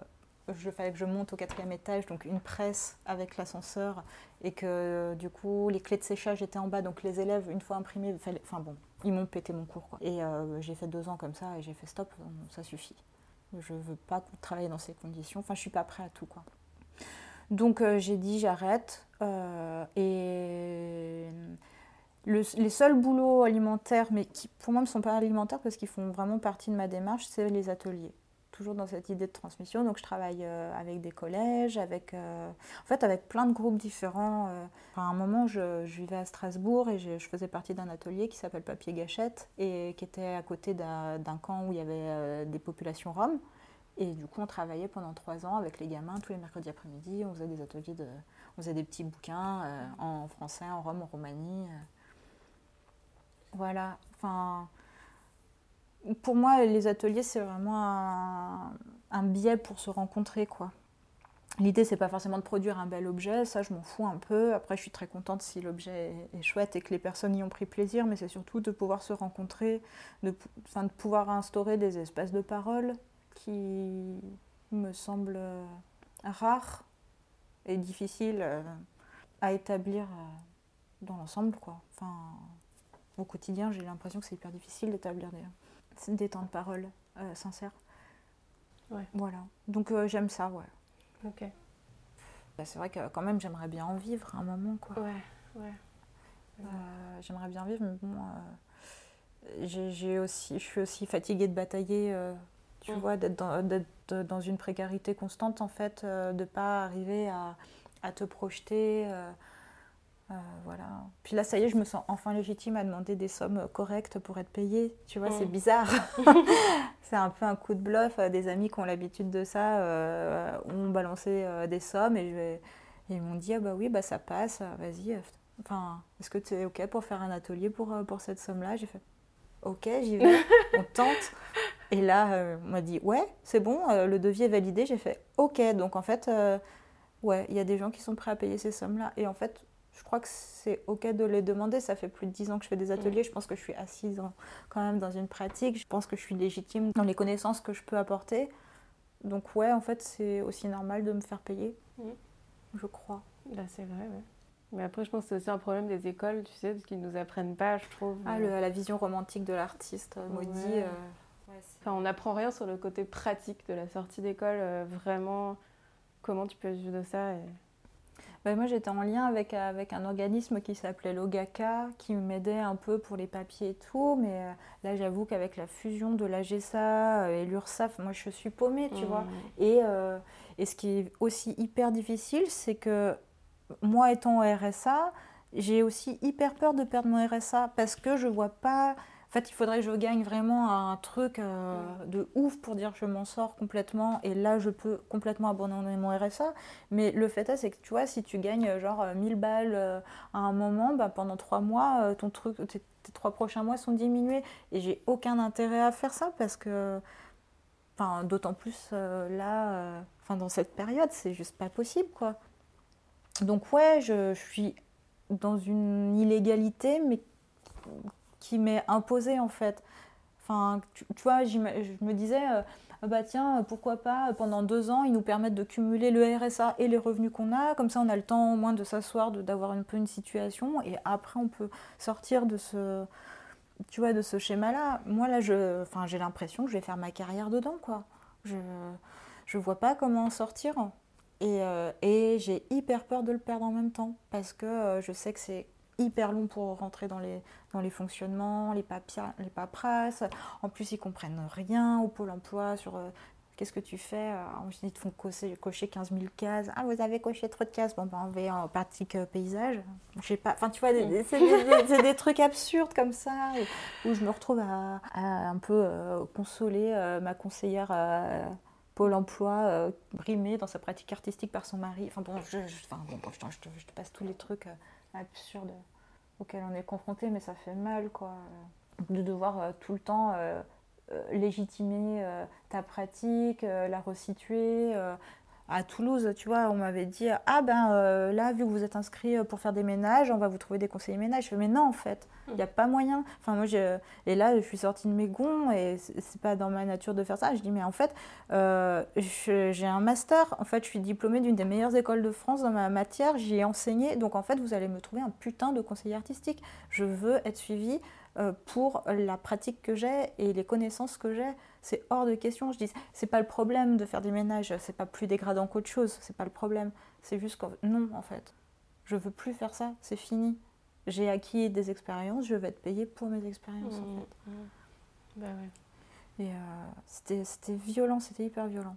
il fallait que je monte au quatrième étage, donc une presse avec l'ascenseur, et que du coup, les clés de séchage étaient en bas. Donc, les élèves, une fois imprimés, enfin bon, ils m'ont pété mon cours. Quoi. Et j'ai fait deux ans comme ça, et j'ai fait stop, ça suffit. Je veux pas travailler dans ces conditions. Enfin, je suis pas prêt à tout, quoi. Donc euh, j'ai dit j'arrête. Euh, et les seuls boulots alimentaires, mais qui pour moi ne sont pas alimentaires parce qu'ils font vraiment partie de ma démarche, c'est les ateliers. Toujours dans cette idée de transmission. Donc je travaille euh, avec des collèges, avec, en fait avec plein de groupes différents. à un moment, je, vivais à Strasbourg et je, je faisais partie d'un atelier qui s'appelle Papier Gâchette et qui était à côté d'un camp où il y avait des populations roms. Et du coup, on travaillait pendant trois ans avec les gamins tous les mercredis après-midi. On faisait des ateliers de. On faisait des petits bouquins euh, en français, en Rome, en Roumanie. Euh. Voilà. Enfin. Pour moi, les ateliers, c'est vraiment un, biais pour se rencontrer, quoi. L'idée, c'est pas forcément de produire un bel objet, ça je m'en fous un peu. Après, je suis très contente si l'objet est, chouette et que les personnes y ont pris plaisir, mais c'est surtout de pouvoir se rencontrer, de, de pouvoir instaurer des espaces de parole qui me semblent euh, rares et difficiles euh, à établir euh, dans l'ensemble. Quoi. Enfin, au quotidien, j'ai l'impression que c'est hyper difficile d'établir des, des, temps de parole sincères. Ouais. Voilà. Donc j'aime ça, ouais. Ok. Bah, c'est vrai que quand même j'aimerais bien en vivre un moment quoi. Ouais, ouais. Euh, j'aimerais bien vivre, mais bon, j'ai aussi, je suis aussi fatiguée de batailler, tu mm. vois, d'être dans, dans, une précarité constante en fait, de ne pas arriver à, à te projeter. voilà. Puis là, ça y est, je me sens enfin légitime à demander des sommes correctes pour être payée. Tu vois, c'est mm. bizarre. c'est un peu un coup de bluff. Des amis qui ont l'habitude de ça euh, ont balancé euh, des sommes et, ils m'ont dit ah bah oui bah ça passe, vas-y. Enfin, est-ce que tu es ok pour faire un atelier pour, euh, pour cette somme-là? J'ai fait ok, j'y vais, on tente. Et là, on m'a dit ouais, c'est bon, le devis est validé. J'ai fait ok, donc en fait, ouais, il y a des gens qui sont prêts à payer ces sommes-là. Et en fait, je crois que c'est OK de les demander. Ça fait plus de 10 ans que je fais des ateliers. Je pense que je suis assise quand même dans une pratique. Je pense que je suis légitime dans les connaissances que je peux apporter. Donc ouais, en fait, c'est aussi normal de me faire payer. Je crois. Là, c'est vrai, ouais. Mais après, je pense que c'est aussi un problème des écoles, tu sais, parce qu'ils nous apprennent pas, je trouve. Ah, la vision romantique de l'artiste, euh, maudit. Euh, enfin, on n'apprend rien sur le côté pratique de la sortie d'école, euh, vraiment, comment tu peux vivre de ça. Et... Bah, moi, j'étais en lien avec, avec un organisme qui s'appelait l'OGACA, qui m'aidait un peu pour les papiers et tout. Mais euh, là, j'avoue qu'avec la fusion de l'AGESA euh, et l'URSSAF, moi, je suis paumée, tu vois. Mmh. Et, euh, et ce qui est aussi hyper difficile, c'est que moi, étant au RSA, j'ai aussi hyper peur de perdre mon RSA parce que je vois pas en fait, il faudrait que je gagne vraiment un truc euh, de ouf pour dire que je m'en sors complètement et là, je peux complètement abandonner mon RSA. Mais le fait est, c'est que tu vois, si tu gagnes euh, genre 1000 balles euh, à un moment, bah, pendant trois mois, ton truc, tes, trois prochains mois sont diminués. Et j'ai aucun intérêt à faire ça parce que, enfin, d'autant plus là, enfin, dans cette période, c'est juste pas possible, quoi. Donc, ouais, je, je suis dans une illégalité, mais qui m'est imposé en fait. Enfin, tu, vois, je me disais, euh, ah bah tiens, pourquoi pas, pendant deux ans, ils nous permettent de cumuler le RSA et les revenus qu'on a, comme ça on a le temps au moins de s'asseoir, d'avoir un peu une situation, et après on peut sortir de ce, tu vois, de ce schéma-là. Moi là, je, enfin, j'ai l'impression que je vais faire ma carrière dedans, quoi. Je, je vois pas comment en sortir. Et, euh, et j'ai hyper peur de le perdre en même temps, parce que euh, je sais que c'est hyper long pour rentrer dans les, dans les fonctionnements, les, papiers, les paperasses. En plus, ils comprennent rien au pôle emploi sur euh, qu'est-ce que tu fais. Euh, ils te font cocher, cocher 15 000 cases. Ah, vous avez coché trop de cases. Bon, ben, on va en pratique euh, paysage. Je sais pas. Enfin, tu vois, c'est des, trucs absurdes comme ça où, je me retrouve à, un peu consoler ma conseillère. Pôle emploi brimée dans sa pratique artistique par son mari. Enfin bon, je, enfin, bon, je, te, passe tous les trucs absurde auquel on est confronté, mais ça fait mal, quoi. De devoir euh, tout le temps euh, euh, légitimer ta pratique, la resituer, à Toulouse, tu vois, on m'avait dit Ah ben euh, là, vu que vous êtes inscrit euh, pour faire des ménages, on va vous trouver des conseillers ménages. Je fais Mais non, en fait, il n'y a pas moyen. Enfin, moi, et là, je suis sortie de mes gonds et c'est pas dans ma nature de faire ça. Je dis Mais en fait, euh, j'ai un master. En fait, je suis diplômée d'une des meilleures écoles de France dans ma matière. J'y ai enseigné. Donc, en fait, vous allez me trouver un putain de conseiller artistique. Je veux être suivie pour la pratique que j'ai et les connaissances que j'ai c'est hors de question. Je dis, c'est pas le problème de faire des ménages, c'est pas plus dégradant qu'autre chose, c'est pas le problème. C'est juste que non, en fait, je veux plus faire ça, c'est fini. J'ai acquis des expériences, je vais être payée pour mes expériences, en mmh, fait. Mmh. Bah ouais. Et euh, c'était violent, c'était hyper violent.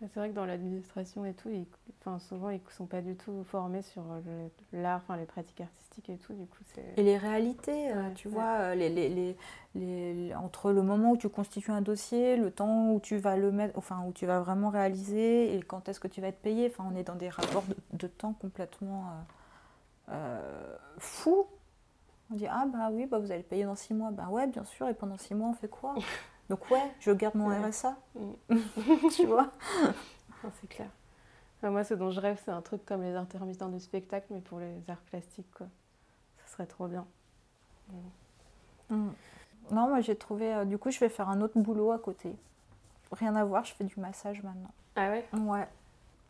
C'est vrai que dans l'administration et tout, ils, enfin, souvent ils ne sont pas du tout formés sur l'art, enfin, les pratiques artistiques et tout. Du coup, et les réalités, euh, tu vois, euh, les, les, les, entre le moment où tu constitues un dossier, le temps où tu vas le mettre, enfin où tu vas vraiment réaliser et quand est-ce que tu vas être payé. Enfin, on est dans des rapports de, temps complètement euh, fous. On dit ah bah oui, bah vous allez payer dans six mois. Bah ouais, bien sûr. Et pendant six mois, on fait quoi? Donc ouais, je garde mon RSA. Mm. tu vois C'est clair. moi, ce dont je rêve, c'est un truc comme les intermittents du spectacle, mais pour les arts plastiques, quoi. Ce serait trop bien. Mm. Non, moi j'ai trouvé. euh, du coup, je vais faire un autre boulot à côté. Rien à voir, je fais du massage maintenant. Ah ouais? Ouais.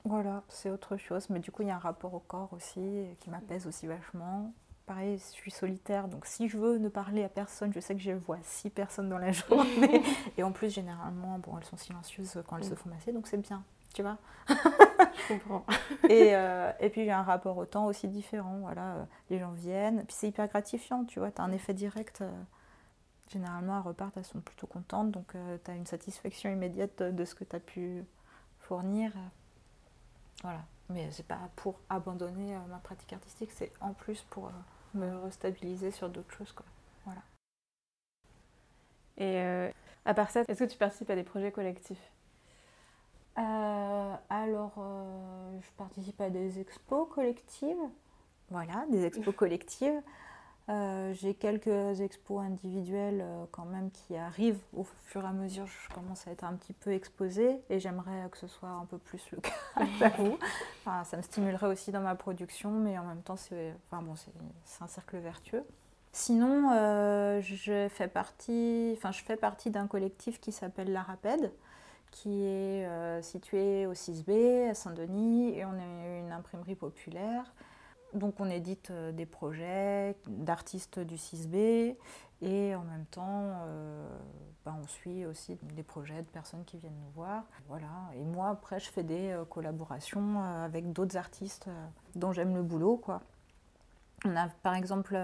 Voilà, c'est autre chose. Mais du coup, il y a un rapport au corps aussi qui m'apaise aussi vachement. Pareil, je suis solitaire, donc si je veux ne parler à personne, je sais que je vois six personnes dans la journée. Et en plus, généralement, bon, elles sont silencieuses quand elles se font masser, donc c'est bien, tu vois. Je comprends. Et, euh, et puis, j'ai un rapport au temps aussi différent. Voilà, euh, les gens viennent. Puis c'est hyper gratifiant, tu vois. Tu as un effet direct. euh, généralement, elles repartent, elles sont plutôt contentes. Donc, tu as une satisfaction immédiate de, de ce que tu as pu fournir. euh. Voilà. Mais c'est pas pour abandonner euh, ma pratique artistique, c'est en plus pour euh, me restabiliser sur d'autres choses. Quoi. Et euh, à part ça, est-ce que tu participes à des projets collectifs? Euh, alors, euh, je participe à des expos collectives. Voilà, des expos collectives. Euh, J'ai quelques expos individuelles euh, quand même qui arrivent au fur et à mesure. Je commence à être un petit peu exposée et j'aimerais que ce soit un peu plus le cas, j'avoue. Enfin, ça me stimulerait aussi dans ma production, mais en même temps, c'est enfin, bon, un cercle vertueux. Sinon, euh, je fais partie, enfin, je fais partie d'un collectif qui s'appelle La Rapède qui est euh, situé au 6B à Saint-Denis et on est une imprimerie populaire. Donc on édite euh, des projets d'artistes du 6B et en même temps euh, ben, on suit aussi des projets de personnes qui viennent nous voir. Voilà. Et moi après je fais des euh, collaborations avec d'autres artistes dont j'aime le boulot. Quoi. On a par exemple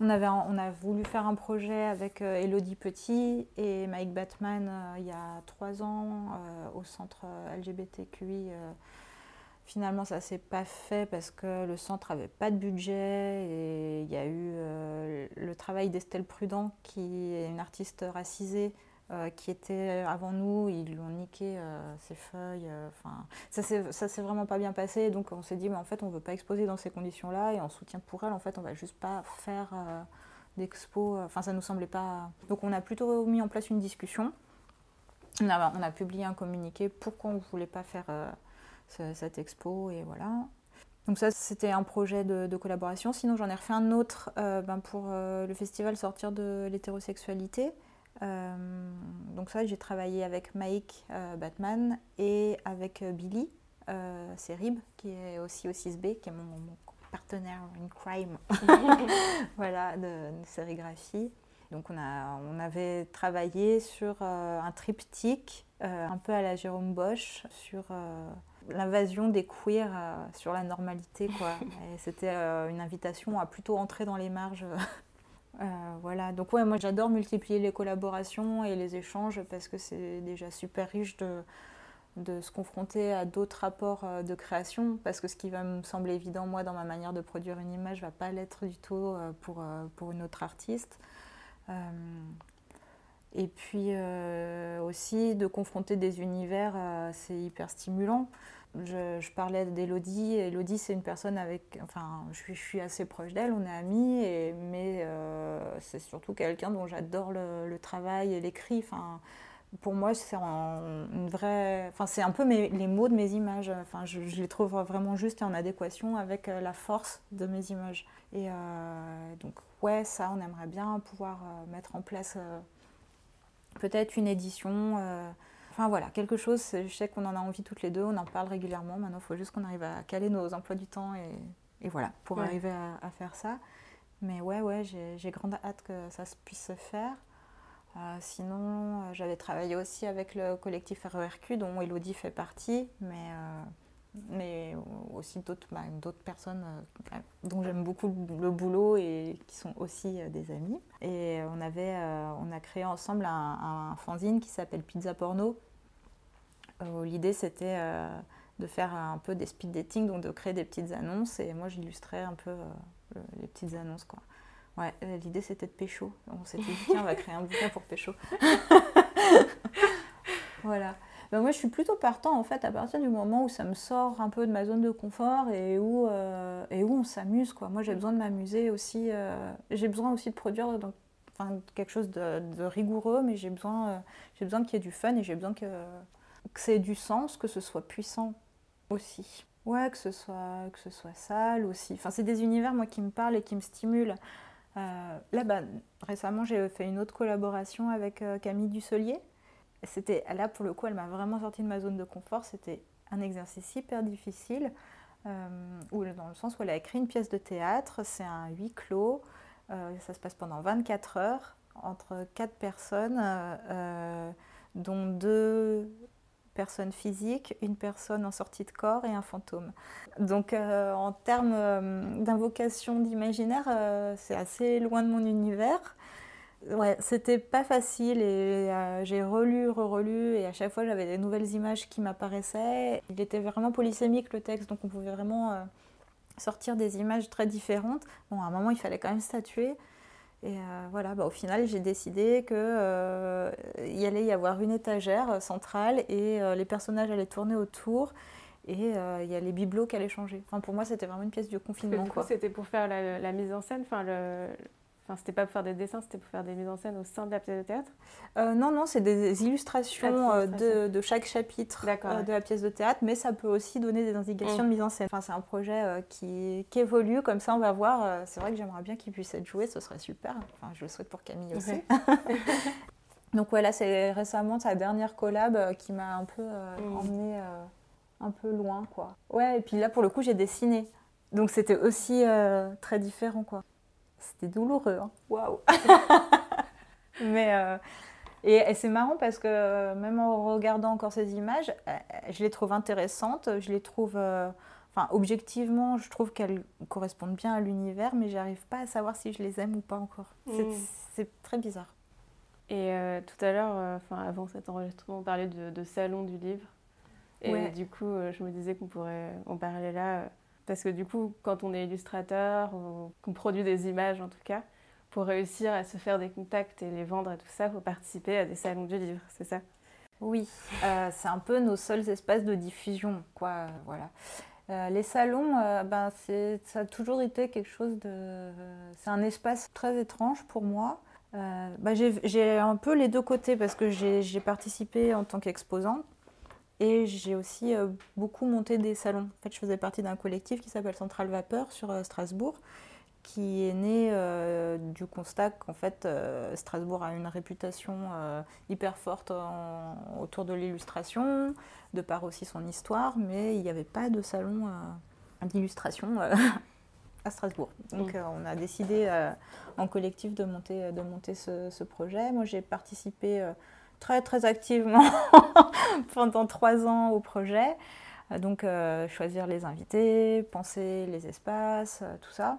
on, avait, on a voulu faire un projet avec Elodie Petit et Mike Batman il y a trois ans au centre LGBTQI. Euh. finalement, ça s'est pas fait parce que le centre avait pas de budget et il y a eu euh, le travail d'Estelle Prudent, qui est une artiste racisée. euh, qui était avant nous, ils lui ont niqué euh, ses feuilles. euh, Enfin, ça s'est ça s'est vraiment pas bien passé. Donc on s'est dit, mais en fait, on veut pas exposer dans ces conditions-là et en soutien pour elle, en fait, on va juste pas faire euh, d'expo. Enfin, ça nous semblait pas. Donc on a plutôt mis en place une discussion. On a, publié un communiqué pourquoi on voulait pas faire euh, ce- cette expo et voilà. Donc ça, c'était un projet de, de collaboration. Sinon, j'en ai refait un autre euh, ben, pour euh, le festival Sortir de l'hétérosexualité. Euh, donc ça, j'ai travaillé avec Mike Batman et avec Billy Serib, qui est aussi au 6B, qui est mon, mon partenaire in crime voilà, de, de sérigraphie. Donc on, a, on avait travaillé sur un triptyque, un peu à la Jérôme Bosch, sur l'invasion des queers euh, sur la normalité. Quoi. C'était euh, une invitation à plutôt entrer dans les marges. Euh, voilà, donc ouais, moi j'adore multiplier les collaborations et les échanges parce que c'est déjà super riche de, de se confronter à d'autres rapports de création parce que ce qui va me sembler évident moi dans ma manière de produire une image va pas l'être du tout pour, pour une autre artiste. Euh, et puis euh, aussi de confronter des univers, euh, c'est hyper stimulant. Je, parlais d'Elodie. Elodie, c'est une personne avec. Enfin, je suis, assez proche d'elle, on est amis, et, mais euh, c'est surtout quelqu'un dont j'adore le, travail et l'écrit. Enfin, pour moi, c'est en- une vraie. Enfin, c'est un peu les mots de mes images. Enfin, je, je les trouve vraiment justes et en adéquation avec la force de mes images. Et donc, ouais, ça, on aimerait bien pouvoir mettre en place peut-être une édition. euh, Enfin voilà, quelque chose, je sais qu'on en a envie toutes les deux, on en parle régulièrement, maintenant il faut juste qu'on arrive à caler nos emplois du temps et, et voilà, pour Ouais. arriver à, à faire ça. Mais ouais, ouais, j'ai grande hâte que ça se puisse se faire. Euh, sinon, euh, j'avais travaillé aussi avec le collectif RERQ dont Elodie fait partie, mais, mais aussi d'autres bah, personnes euh, dont j'aime beaucoup le boulot et qui sont aussi euh, des amis. Et on, avait, euh, on a créé ensemble un, un fanzine qui s'appelle Pizza Porno. Euh, L'idée c'était euh, de faire un peu des speed dating, donc de créer des petites annonces et moi j'illustrais un peu euh, le- les petites annonces. Quoi. Ouais, euh, l'idée c'était de pécho. On s'était dit, tiens, on va créer un bouquin pour pécho. voilà. Ben, moi, je suis plutôt partant en fait à partir du moment où ça me sort un peu de ma zone de confort et où, euh, et où on s'amuse. Quoi. Moi, j'ai besoin de m'amuser aussi. euh, j'ai besoin aussi de produire donc, enfin, quelque chose de, rigoureux, mais j'ai besoin, euh, j'ai besoin qu'il y ait du fun et j'ai besoin que, que ça du sens, que ce soit puissant. aussi. Ouais, que ce soit, que ce soit sale aussi. Enfin, c'est des univers, moi, qui me parlent et qui me stimulent. Là, bah, récemment, j'ai fait une autre collaboration avec Camille Dusselier. C'était, là, pour le coup, elle m'a vraiment sorti de ma zone de confort. C'était un exercice hyper difficile, euh, où, dans le sens où elle a écrit une pièce de théâtre. C'est un huis clos. ça se passe pendant 24 heures entre quatre personnes, dont deux personne physique, une personne en sortie de corps et un fantôme. Donc euh, en termes euh, d'invocation d'imaginaire, euh, c'est assez loin de mon univers. Ouais, c'était pas facile et j'ai relu, re-relu et à chaque fois j'avais des nouvelles images qui m'apparaissaient. Il était vraiment polysémique le texte, donc on pouvait vraiment sortir des images très différentes. Bon, à un moment il fallait quand même statuer. Et euh, voilà, bah, au final, j'ai décidé qu'il euh, allait y avoir une étagère centrale et euh, les personnages allaient tourner autour et il y a les bibelots qui allaient changer. Enfin, pour moi, c'était vraiment une pièce du confinement. C'était pour faire la, la, mise en scène, enfin, le, Enfin, c'était pas pour faire des dessins, c'était pour faire des mises en scène au sein de la pièce de théâtre euh, Non, non, c'est des illustrations euh, de, de, chaque chapitre euh, de la pièce de théâtre, mais ça peut aussi donner des indications mm. de mise en scène. Enfin, c'est un projet qui, qui, évolue, comme ça on va voir. c'est vrai que j'aimerais bien qu'il puisse être joué, ce serait super. Enfin, je le souhaite pour Camille aussi. Donc voilà, c'est récemment sa dernière collab qui m'a un peu mm. emmenée un peu loin, quoi. Ouais, et puis là, pour le coup, j'ai dessiné. Donc c'était aussi très différent, quoi. C'était douloureux. Hein. Waouh Mais euh, et, c'est marrant parce que euh, même en regardant encore ces images, euh, je les trouve intéressantes, je les trouve, enfin objectivement, je trouve qu'elles correspondent bien à l'univers, mais j'arrive pas à savoir si je les aime ou pas encore. C'est mm. très bizarre. Et tout à l'heure, enfin avant cet enregistrement, on parlait de, salon du livre. Et du coup, je me disais qu'on pourrait en parler là parce que du coup, quand on est illustrateur, qu'on produit des images en tout cas, pour réussir à se faire des contacts et les vendre et tout ça, il faut participer à des salons du livre, c'est ça? Oui, euh, c'est un peu nos seuls espaces de diffusion, quoi. Voilà. Euh, les salons, euh, ben, ça a toujours été quelque chose de. C'est un espace très étrange pour moi. Ben, j'ai un peu les deux côtés parce que j'ai participé en tant qu'exposante et j'ai aussi euh, beaucoup monté des salons. En fait, je faisais partie d'un collectif qui s'appelle Centrale Vapeur sur euh, Strasbourg, qui est né euh, du constat qu'en fait Strasbourg a une réputation hyper forte autour de l'illustration, de par aussi son histoire, mais il n'y avait pas de salon d'illustration à Strasbourg. Donc mm. on a décidé en collectif de monter, de monter ce, ce projet. Moi j'ai participé très très activement pendant trois ans au projet. Donc euh, choisir les invités, penser les espaces, euh, tout ça.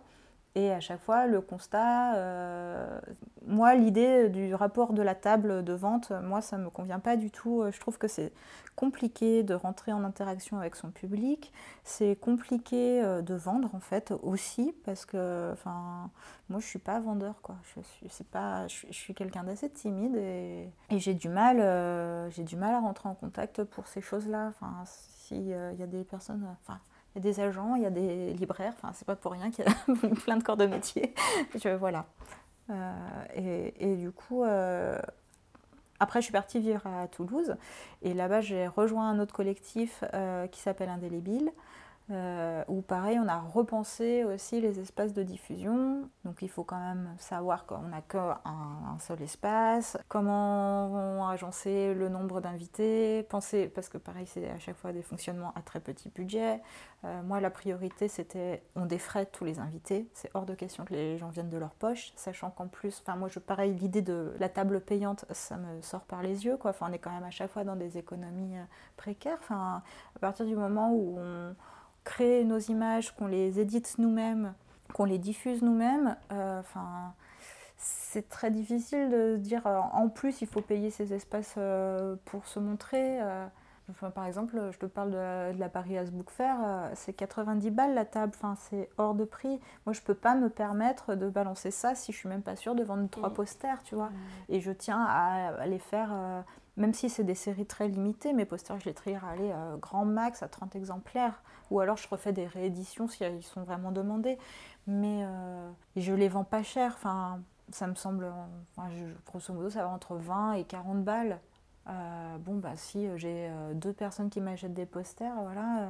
Et à chaque fois, le constat, euh, moi, l'idée du rapport de la table de vente, moi, ça ne me convient pas du tout. Je trouve que c'est compliqué de rentrer en interaction avec son public. C'est compliqué euh, de vendre, en fait, aussi, parce que, enfin, moi, je ne suis pas vendeur, quoi. Je suis, pas, je, suis quelqu'un d'assez timide et, j'ai du mal, euh, du mal à rentrer en contact pour ces choses-là. Enfin, s'il y a des personnes, enfin, y a des agents, il y a des libraires, enfin c'est pas pour rien qu'il y a plein de corps de métier. Voilà. Euh, et, du coup, euh, après je suis partie vivre à Toulouse et là-bas j'ai rejoint un autre collectif euh, qui s'appelle Indélébile euh, où pareil, on a repensé aussi les espaces de diffusion. Donc il faut quand même savoir qu'on n'a qu'un un seul espace, comment agencer le nombre d'invités, penser, parce que pareil, c'est à chaque fois des fonctionnements à très petit budget. Euh, moi, la priorité, c'était on défraie tous les invités. C'est hors de question que les gens viennent de leur poche, sachant qu'en plus, enfin moi, je, pareil, l'idée de la table payante, ça me sort par les yeux. Quoi. Enfin, on est quand même à chaque fois dans des économies euh, précaires. Enfin, à partir du moment où on créer nos images, qu'on les édite nous-mêmes, qu'on les diffuse nous-mêmes, euh, enfin, c'est très difficile de dire euh, en plus il faut payer ces espaces euh, pour se montrer. par exemple, je te parle de la, Paris As Book Fair, c'est 90 balles la table, enfin, c'est hors de prix. Moi, je peux pas me permettre de balancer ça si je suis même pas sûre de vendre trois posters, tu vois. Et je tiens à, les faire même si c'est des séries très limitées, mes posters, je les trierai à aller grand max à 30 exemplaires. Ou alors je refais des rééditions si ils sont vraiment demandés. Mais euh, je les vends pas cher. Enfin, ça me semble, enfin, grosso modo, ça va entre 20 et 40 balles. bon, bah si j'ai deux personnes qui m'achètent des posters, voilà,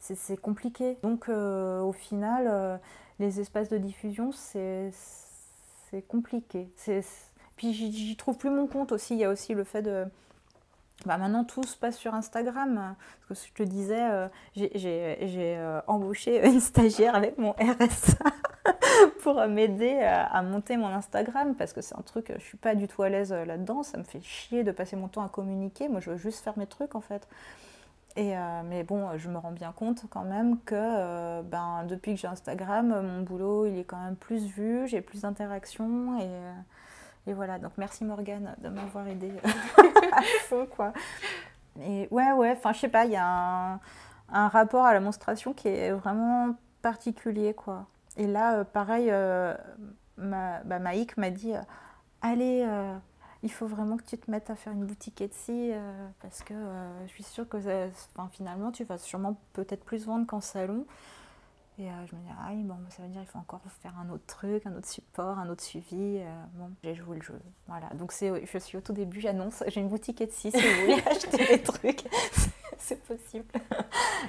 c'est compliqué. Donc au final, les espaces de diffusion, c'est compliqué. Puis j'y trouve plus mon compte aussi. Il y a aussi le fait de bah maintenant tout se passe sur Instagram. Parce que je te disais, euh, j'ai euh, embauché une stagiaire avec mon RSA pour m'aider à, monter mon Instagram parce que c'est un truc, je suis pas du tout à l'aise là-dedans. Ça me fait chier de passer mon temps à communiquer. Moi, je veux juste faire mes trucs en fait. Et, euh, mais bon, je me rends bien compte quand même que ben, depuis que j'ai Instagram, mon boulot il est quand même plus vu, j'ai plus d'interactions et et voilà, donc merci Morgane de m'avoir aidé à fond, quoi. Et ouais, ouais, enfin, je sais pas, il y a un, un, rapport à la monstration qui est vraiment particulier, quoi. Et là, euh, pareil, euh, ma, bah, Maïk m'a dit euh, Allez, il faut vraiment que tu te mettes à faire une boutique Etsy parce que je suis sûre que finalement, tu vas sûrement peut-être plus vendre qu'en salon. Et euh, je me dis, ah bon, ça veut dire qu'il faut encore faire un autre truc, un autre support, un autre suivi. Euh, bon, j'ai joué le jeu. Voilà, donc je suis au tout début, j'annonce, j'ai une boutique Etsy si vous voulez acheter des trucs, c'est possible.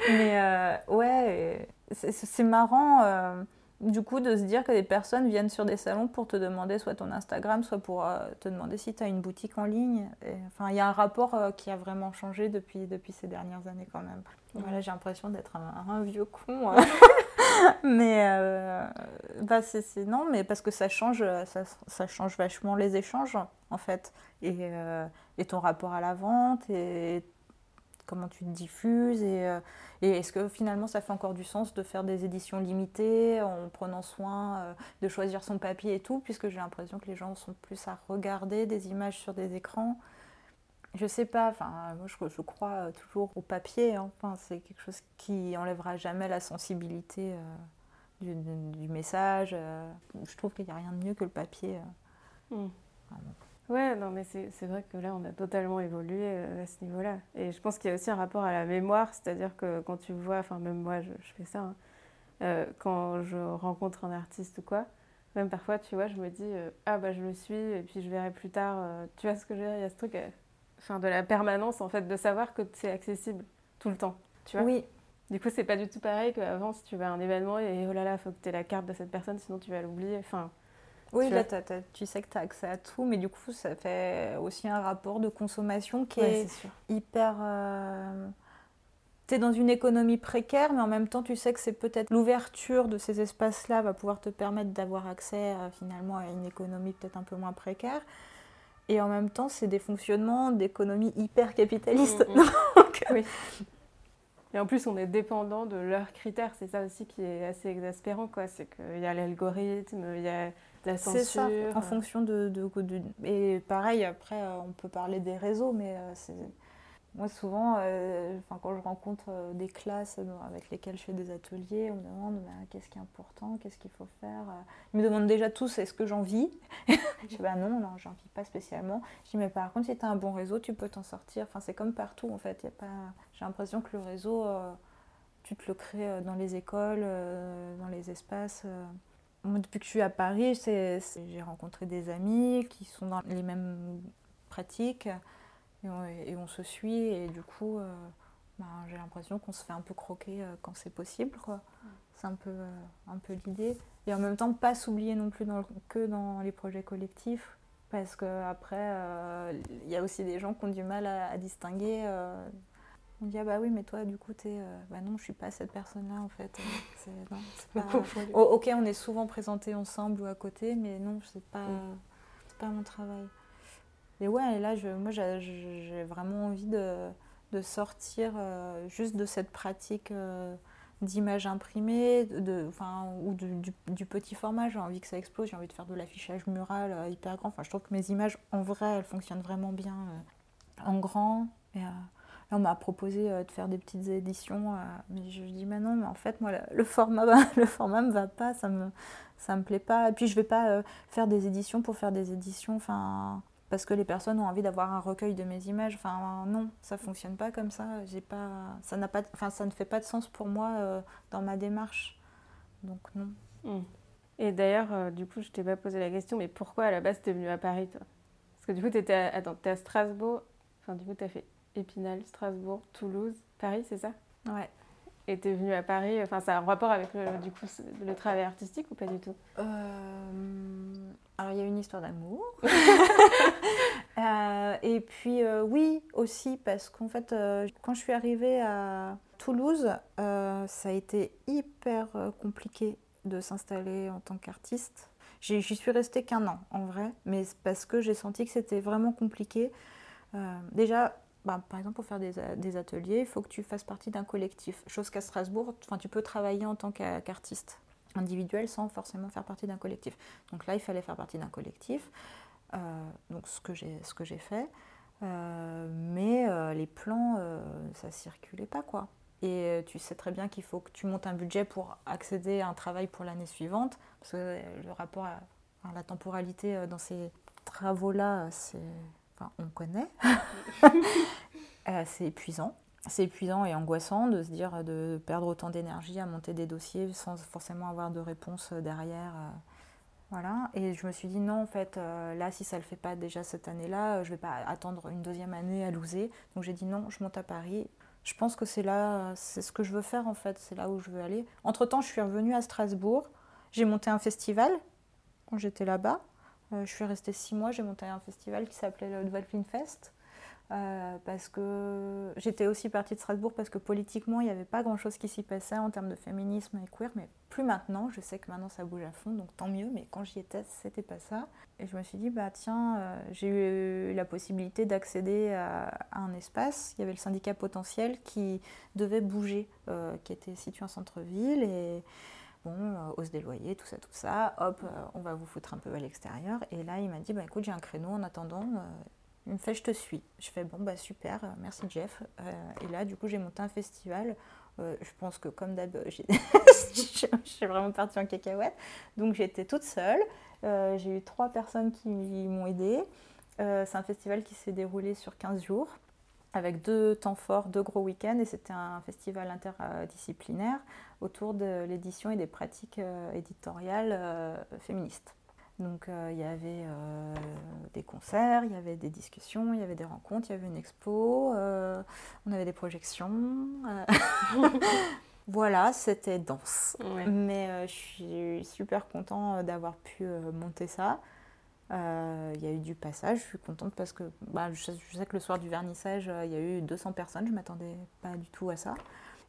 Mais euh, ouais, c'est, marrant du coup de se dire que des personnes viennent sur des salons pour te demander soit ton Instagram, soit pour te demander si tu as une boutique en ligne. enfin, il y a un rapport qui a vraiment changé depuis, depuis ces dernières années quand même. Voilà, j'ai l'impression d'être un, vieux con. Hein. mais euh, bah c'est non, mais parce que ça change, ça, ça, change vachement les échanges en fait, et, euh, et ton rapport à la vente et comment tu te diffuses et, euh, et est-ce que finalement ça fait encore du sens de faire des éditions limitées en prenant soin de choisir son papier et tout, puisque j'ai l'impression que les gens sont plus à regarder des images sur des écrans? Je sais pas, enfin, moi je, je, crois toujours au papier. Hein. Enfin, c'est quelque chose qui enlèvera jamais la sensibilité euh, du, message. Euh. Je trouve qu'il n'y a rien de mieux que le papier. Euh. Hmm. Ouais, non, mais c'est vrai que là, on a totalement évolué à ce niveau-là. Et je pense qu'il y a aussi un rapport à la mémoire, c'est-à-dire que quand tu vois, enfin, même moi, je, fais ça, hein, quand je rencontre un artiste ou quoi, même parfois, tu vois, je me dis, ah bah je le suis, et puis je verrai plus tard, tu vois ce que je veux dire, il y a ce truc enfin de la permanence en fait, de savoir que c'est accessible tout le temps. Tu vois? Oui. Du coup, c'est pas du tout pareil qu'avant si tu vas à un événement et oh là là, faut que tu aies la carte de cette personne, sinon tu vas l'oublier. Enfin. Oui, là, tu sais que tu as accès à tout, mais du coup, ça fait aussi un rapport de consommation qui est, hyper. Euh, tu es dans une économie précaire, mais en même temps, tu sais que c'est peut-être l'ouverture de ces espaces-là va pouvoir te permettre d'avoir accès finalement à une économie peut-être un peu moins précaire. Et en même temps, c'est des fonctionnements d'économie hyper capitaliste. Mm, mm. oui. Et en plus, on est dépendant de leurs critères. C'est ça aussi qui est assez exaspérant. C'est qu'il y a l'algorithme, il y a la censure. C'est ça, en fonction de, de, de, Et pareil, après, on peut parler des réseaux, mais euh, c'est moi, souvent, euh, quand je rencontre euh, des classes avec lesquelles je fais des ateliers, on me demande bah, qu'est-ce qui est important, qu'est-ce qu'il faut faire. Euh. Ils me demandent déjà tous est-ce que j'en vis? Je dis bah non, non, j'en vis pas spécialement. Je dis mais par contre, si tu as un bon réseau, tu peux t'en sortir. Enfin, c'est comme partout en fait. Y a pas... J'ai l'impression que le réseau, tu te le crées dans les écoles, dans les espaces. Moi, depuis que je suis à Paris, j'ai rencontré des amis qui sont dans les mêmes pratiques et on, se suit et du coup euh, ben, j'ai l'impression qu'on se fait un peu croquer euh, quand c'est possible. C'est un peu, euh, un peu l'idée. Et en même temps pas s'oublier non plus que dans les projets collectifs parce qu'après il y a aussi des gens qui ont du mal à, distinguer. On dit ah bah oui mais toi du coup t'es bah non je suis pas cette personne là en fait. ok on est souvent présentés ensemble ou à côté mais non c'est pas, mm. pas mon travail. Et ouais, et là, je, moi, j'ai vraiment envie de, de sortir euh, juste de cette pratique euh, d'image imprimée de, enfin, ou du, du, petit format. J'ai envie que ça explose, j'ai envie de faire de l'affichage mural euh, hyper grand. Enfin, je trouve que mes images, en vrai, elles fonctionnent vraiment bien en grand. Et, on m'a proposé de faire des petites éditions, mais je dis, mais non, mais en fait, moi, le format, le format me va pas, ça me, ça me plaît pas. Et puis, je vais pas faire des éditions pour faire des éditions. Enfin, parce que les personnes ont envie d'avoir un recueil de mes images. Enfin, non, ça fonctionne pas comme ça. J'ai pas, ça n'a pas, enfin, ça ne fait pas de sens pour moi euh, dans ma démarche. Donc non. Hmm. Et d'ailleurs, euh, du coup, je t'ai pas posé la question, mais pourquoi à la base tu es venue à Paris, toi? Parce que du coup, tu étais à, à Strasbourg Enfin, du coup, tu as fait Épinal, Strasbourg, Toulouse, Paris, c'est ça? Ouais. Et tu es venue à Paris, enfin, ça a un rapport avec le, du coup, le travail artistique ou pas du tout? Euh, Alors, il y a une histoire d'amour. Euh, et puis, euh, oui, aussi, parce qu'en fait, quand je suis arrivée à Toulouse, ça a été hyper compliqué de s'installer en tant qu'artiste. J'y suis restée qu'un an, en vrai, mais parce que j'ai senti que c'était vraiment compliqué. déjà, bah, par exemple, pour faire des, ateliers, il faut que tu fasses partie d'un collectif. Chose qu'à Strasbourg, tu peux travailler en tant qu'artiste individuel sans forcément faire partie d'un collectif. Donc là, il fallait faire partie d'un collectif. Euh, donc ce que j'ai fait. Euh, mais euh, les plans, ça circulait pas quoi. Et tu sais très bien qu'il faut que tu montes un budget pour accéder à un travail pour l'année suivante, parce que le rapport à la temporalité dans ces travaux-là, c'est on connaît. Euh, c'est épuisant. C'est épuisant et angoissant de se dire de perdre autant d'énergie à monter des dossiers sans forcément avoir de réponse derrière. Euh, voilà. Et je me suis dit non, en fait, euh, là, si ça ne le fait pas déjà cette année-là, je ne vais pas attendre une deuxième année à louser. Donc j'ai dit non, je monte à Paris. Je pense que c'est là, c'est ce que je veux faire en fait, c'est là où je veux aller. Entre-temps, je suis revenue à Strasbourg. J'ai monté un festival quand j'étais là-bas. Euh, je suis restée six mois, j'ai monté un festival qui s'appelait le Dvalfin Fest. Euh, parce que j'étais aussi partie de Strasbourg parce que politiquement il n'y avait pas grand chose qui s'y passait en termes de féminisme et queer, mais plus maintenant. Je sais que maintenant ça bouge à fond, donc tant mieux. Mais quand j'y étais, c'était pas ça. Et je me suis dit bah tiens, euh, j'ai eu la possibilité d'accéder à, un espace. Il y avait le syndicat potentiel qui devait bouger, qui était situé en centre-ville et bon, euh, hausse des loyers, tout ça, tout ça, hop, euh, on va vous foutre un peu à l'extérieur. Et là, il m'a dit, bah écoute, j'ai un créneau en attendant. Euh, il me fait, je te suis. Je fais, bon, bah super, merci Jeff. et là, du coup, j'ai monté un festival. je pense que comme d'hab, j'ai vraiment parti en cacahuète. Donc j'étais toute seule. j'ai eu trois personnes qui m'ont aidée. c'est un festival qui s'est déroulé sur 15 jours avec deux temps forts, deux gros week-ends, et c'était un festival interdisciplinaire autour de l'édition et des pratiques euh, éditoriales euh, féministes. Donc euh, il y avait des concerts, il y avait des discussions, il y avait des rencontres, il y avait une expo, on avait des projections. voilà, c'était dense. Mais je suis super content d'avoir pu monter ça. Euh, il y a eu du passage, je suis contente parce que bah, je, sais que le soir du vernissage, euh, il y a eu 200 personnes, je ne m'attendais pas du tout à ça.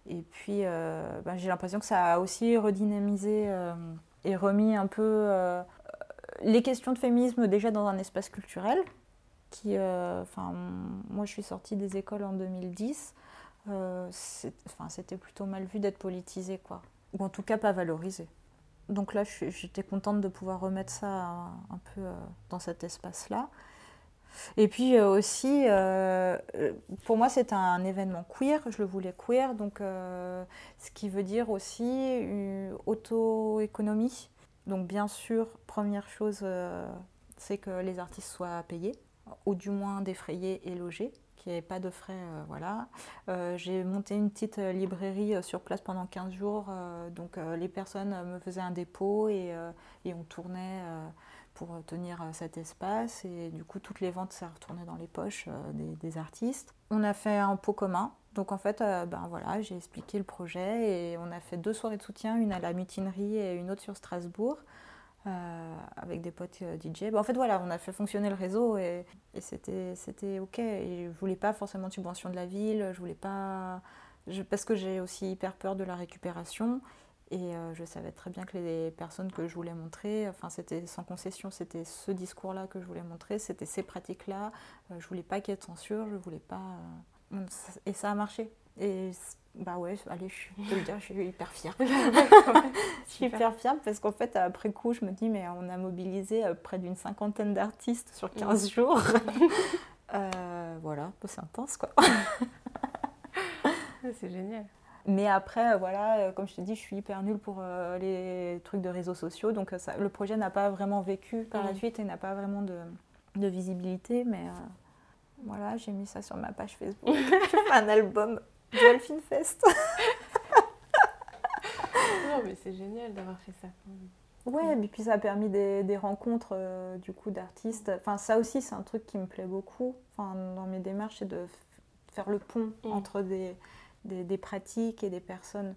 Et puis euh, bah, j'ai l'impression que ça a aussi redynamisé et remis un peu les questions de féminisme déjà dans un espace culturel. Qui, enfin, moi je suis sortie des écoles en 2010, c'était plutôt mal vu d'être politisé, quoi. ou en tout cas pas valorisé donc là, j'étais contente de pouvoir remettre ça un, peu euh, dans cet espace-là. Et puis euh, aussi, euh, pour moi, c'est un événement queer, je le voulais queer, donc ce qui veut dire aussi auto-économie. Donc bien sûr, première chose, c'est que les artistes soient payés, ou du moins défrayés et logés qu'il n'y avait pas de frais. Euh, voilà. Euh, j'ai monté une petite euh, librairie sur place pendant 15 jours. donc les personnes me faisaient un dépôt et, et on tournait pour tenir cet espace. Et du coup, toutes les ventes, ça retournait dans les poches des, artistes. On a fait un pot commun. Donc en fait, ben voilà, j'ai expliqué le projet et on a fait deux soirées de soutien, une à la mutinerie et une autre sur Strasbourg. Euh, avec des potes euh, DJ. en fait, voilà, on a fait fonctionner le réseau et, c'était OK. Et je voulais pas forcément de subvention de la ville, je voulais pas. parce que j'ai aussi hyper peur de la récupération. Et euh, je savais très bien que les personnes que je voulais montrer, enfin, c'était sans concession, c'était ce discours-là que je voulais montrer, c'était ces pratiques-là. je voulais pas qu'il y ait de censure, je voulais pas. Et ça a marché. Bah ouais, allez, je peux le dire, je suis hyper fière. je suis hyper fière parce qu'en fait, après coup, je me dis, mais on a mobilisé euh, près d'une cinquantaine d'artistes sur 15 jours. euh, voilà, c'est intense quoi. c'est génial. Mais après, euh, voilà, comme je te dis, je suis hyper nulle pour les trucs de réseaux sociaux. Donc ça, le projet n'a pas vraiment vécu par la suite et n'a pas vraiment de, de visibilité. Mais voilà, j'ai mis ça sur ma page Facebook. je fais un album Dolphin Fest. non, mais c'est génial d'avoir fait ça. Ouais, et puis ça a permis des, rencontres euh, du coup d'artistes. Enfin, ça aussi, c'est un truc qui me plaît beaucoup. Enfin, dans mes démarches, c'est de faire le pont mm. entre des, des, pratiques et des personnes.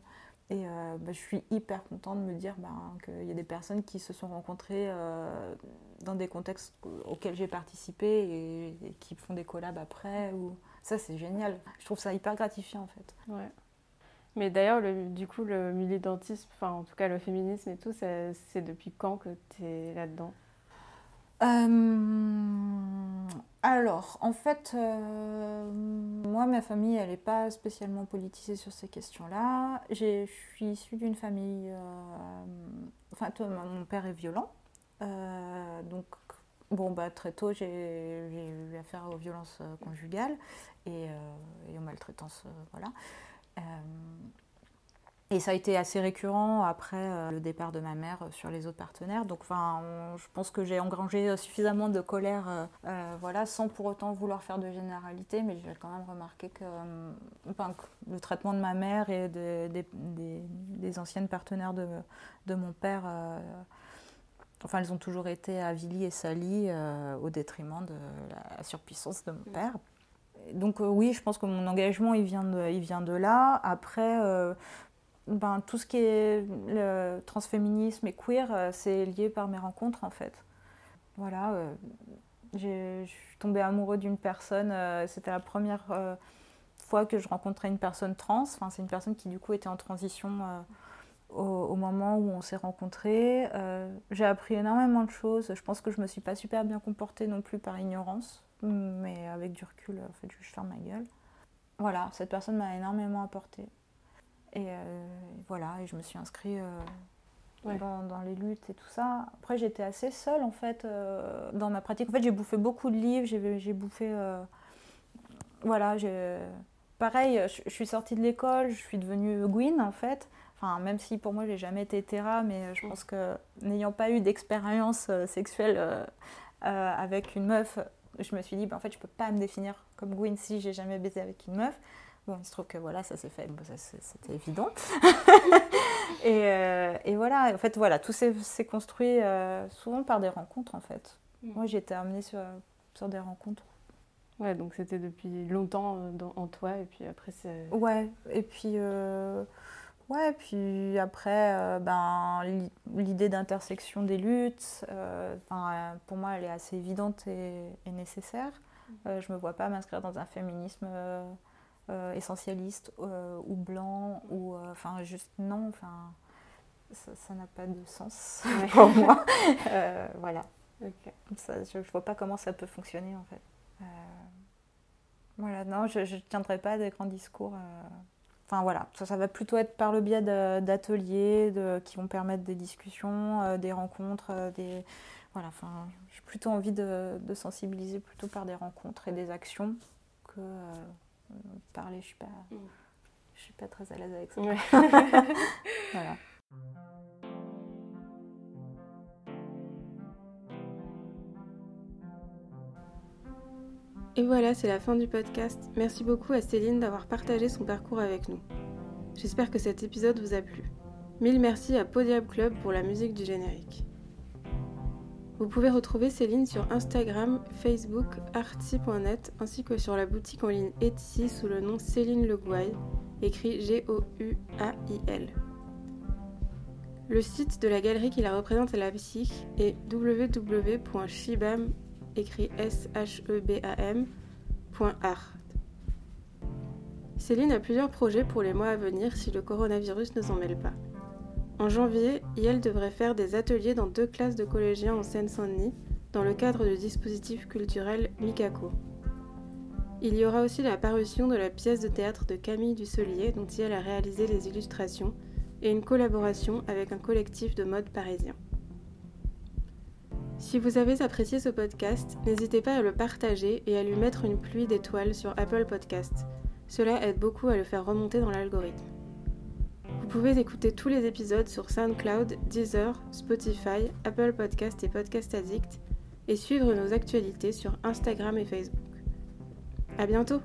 Et euh, bah, je suis hyper contente de me dire bah, qu'il y a des personnes qui se sont rencontrées euh, dans des contextes auxquels j'ai participé et, qui font des collabs après. Ou... Ça, c'est génial. Je trouve ça hyper gratifiant en fait. Ouais. Mais d'ailleurs, du coup, le militantisme, enfin en tout cas le féminisme et tout, c'est depuis quand que tu es là-dedans? Euh, alors, en fait, euh, moi, ma famille, elle n'est pas spécialement politisée sur ces questions-là. Je suis issue d'une famille... Euh, enfin, mon père est violent. donc, bon, bah, très tôt, j'ai eu affaire aux violences conjugales et, et aux maltraitances, voilà. Et ça a été assez récurrent après euh, le départ de ma mère euh, sur les autres partenaires. Donc, je pense que j'ai engrangé euh, suffisamment de colère, voilà, sans pour autant vouloir faire de généralité, mais j'ai quand même remarqué que, le traitement de ma mère et des, anciennes partenaires de, de mon père, enfin, elles ont toujours été avilies et salies au détriment de la surpuissance de mon père. Donc oui, je pense que mon engagement, il vient de, il vient de là. Après, ben, tout ce qui est le transféminisme et queer, euh, c'est lié par mes rencontres en fait. Voilà, euh, je suis tombée amoureuse d'une personne, euh, c'était la première fois que je rencontrais une personne trans, enfin, c'est une personne qui du coup était en transition au, moment où on s'est rencontrés. J'ai appris énormément de choses, je pense que je me suis pas super bien comportée non plus par ignorance, mais avec du recul, en fait, je ferme ma gueule. Voilà, cette personne m'a énormément apporté. Et euh, voilà, et je me suis inscrite euh, dans, les luttes et tout ça. Après, j'étais assez seule en fait euh, dans ma pratique. En fait, j'ai bouffé beaucoup de livres, j'ai bouffé. voilà, pareil, je, suis sortie de l'école, je suis devenue Gwyn en fait. Enfin, même si pour moi, j'ai jamais été Terra, mais je pense que n'ayant pas eu d'expérience sexuelle avec une meuf, je me suis dit, bah, en fait, je peux pas me définir comme Gwyn si j'ai jamais baisé avec une meuf. Bon, il se trouve que voilà, ça s'est fait, c'était évident. et, euh, et, voilà, en fait, voilà, tout s'est construit euh, souvent par des rencontres, en fait. Mm. Moi, j'ai été amenée sur, sur des rencontres. Ouais, donc c'était depuis longtemps euh, dans, en toi, et puis après c'est... Ouais, et puis... Ouais, puis après, ben, l'idée d'intersection des luttes, pour moi, elle est assez évidente et, et nécessaire. Mm. je ne me vois pas m'inscrire dans un féminisme euh, essentialiste euh, ou blanc ou euh, enfin juste non enfin ça n'a pas de sens pour moi. Voilà. Je, ne vois pas comment ça peut fonctionner en fait. Voilà non je ne tiendrai pas des grands discours Enfin voilà, ça, ça, va plutôt être par le biais d'ateliers qui vont permettre des discussions, des rencontres, des voilà. Enfin, j'ai plutôt envie de, de, sensibiliser plutôt par des rencontres et des actions que parler, je suis pas, mm. je suis pas très à l'aise avec ça. voilà. Et voilà, c'est la fin du podcast. Merci beaucoup à Céline d'avoir partagé son parcours avec nous. J'espère que cet épisode vous a plu. Mille merci à Podium Club pour la musique du générique. Vous pouvez retrouver Céline sur Instagram, Facebook, artsy.net ainsi que sur la boutique en ligne Etsy sous le nom Céline Le Gouail, écrit G-O-U-A-I-L. Le site de la galerie qui la représente à la psych est www.shibam, écrit S-H-E-B-A-M.art. Céline a plusieurs projets pour les mois à venir si le coronavirus ne s'en mêle pas. En janvier, Yel devrait faire des ateliers dans deux classes de collégiens en Seine-Saint-Denis, dans le cadre du dispositif culturel Mikako. Il y aura aussi la parution de la pièce de théâtre de Camille Dusselier, dont Yel a réalisé les illustrations, et une collaboration avec un collectif de mode parisien. Si vous avez apprécié ce podcast, n'hésitez pas à le partager et à lui mettre une pluie d'étoiles sur Apple Podcast. Cela aide beaucoup à le faire remonter dans l'algorithme. Vous pouvez écouter tous les épisodes sur SoundCloud, Deezer, Spotify, Apple Podcast et Podcast Addict et suivre nos actualités sur Instagram et Facebook. À bientôt!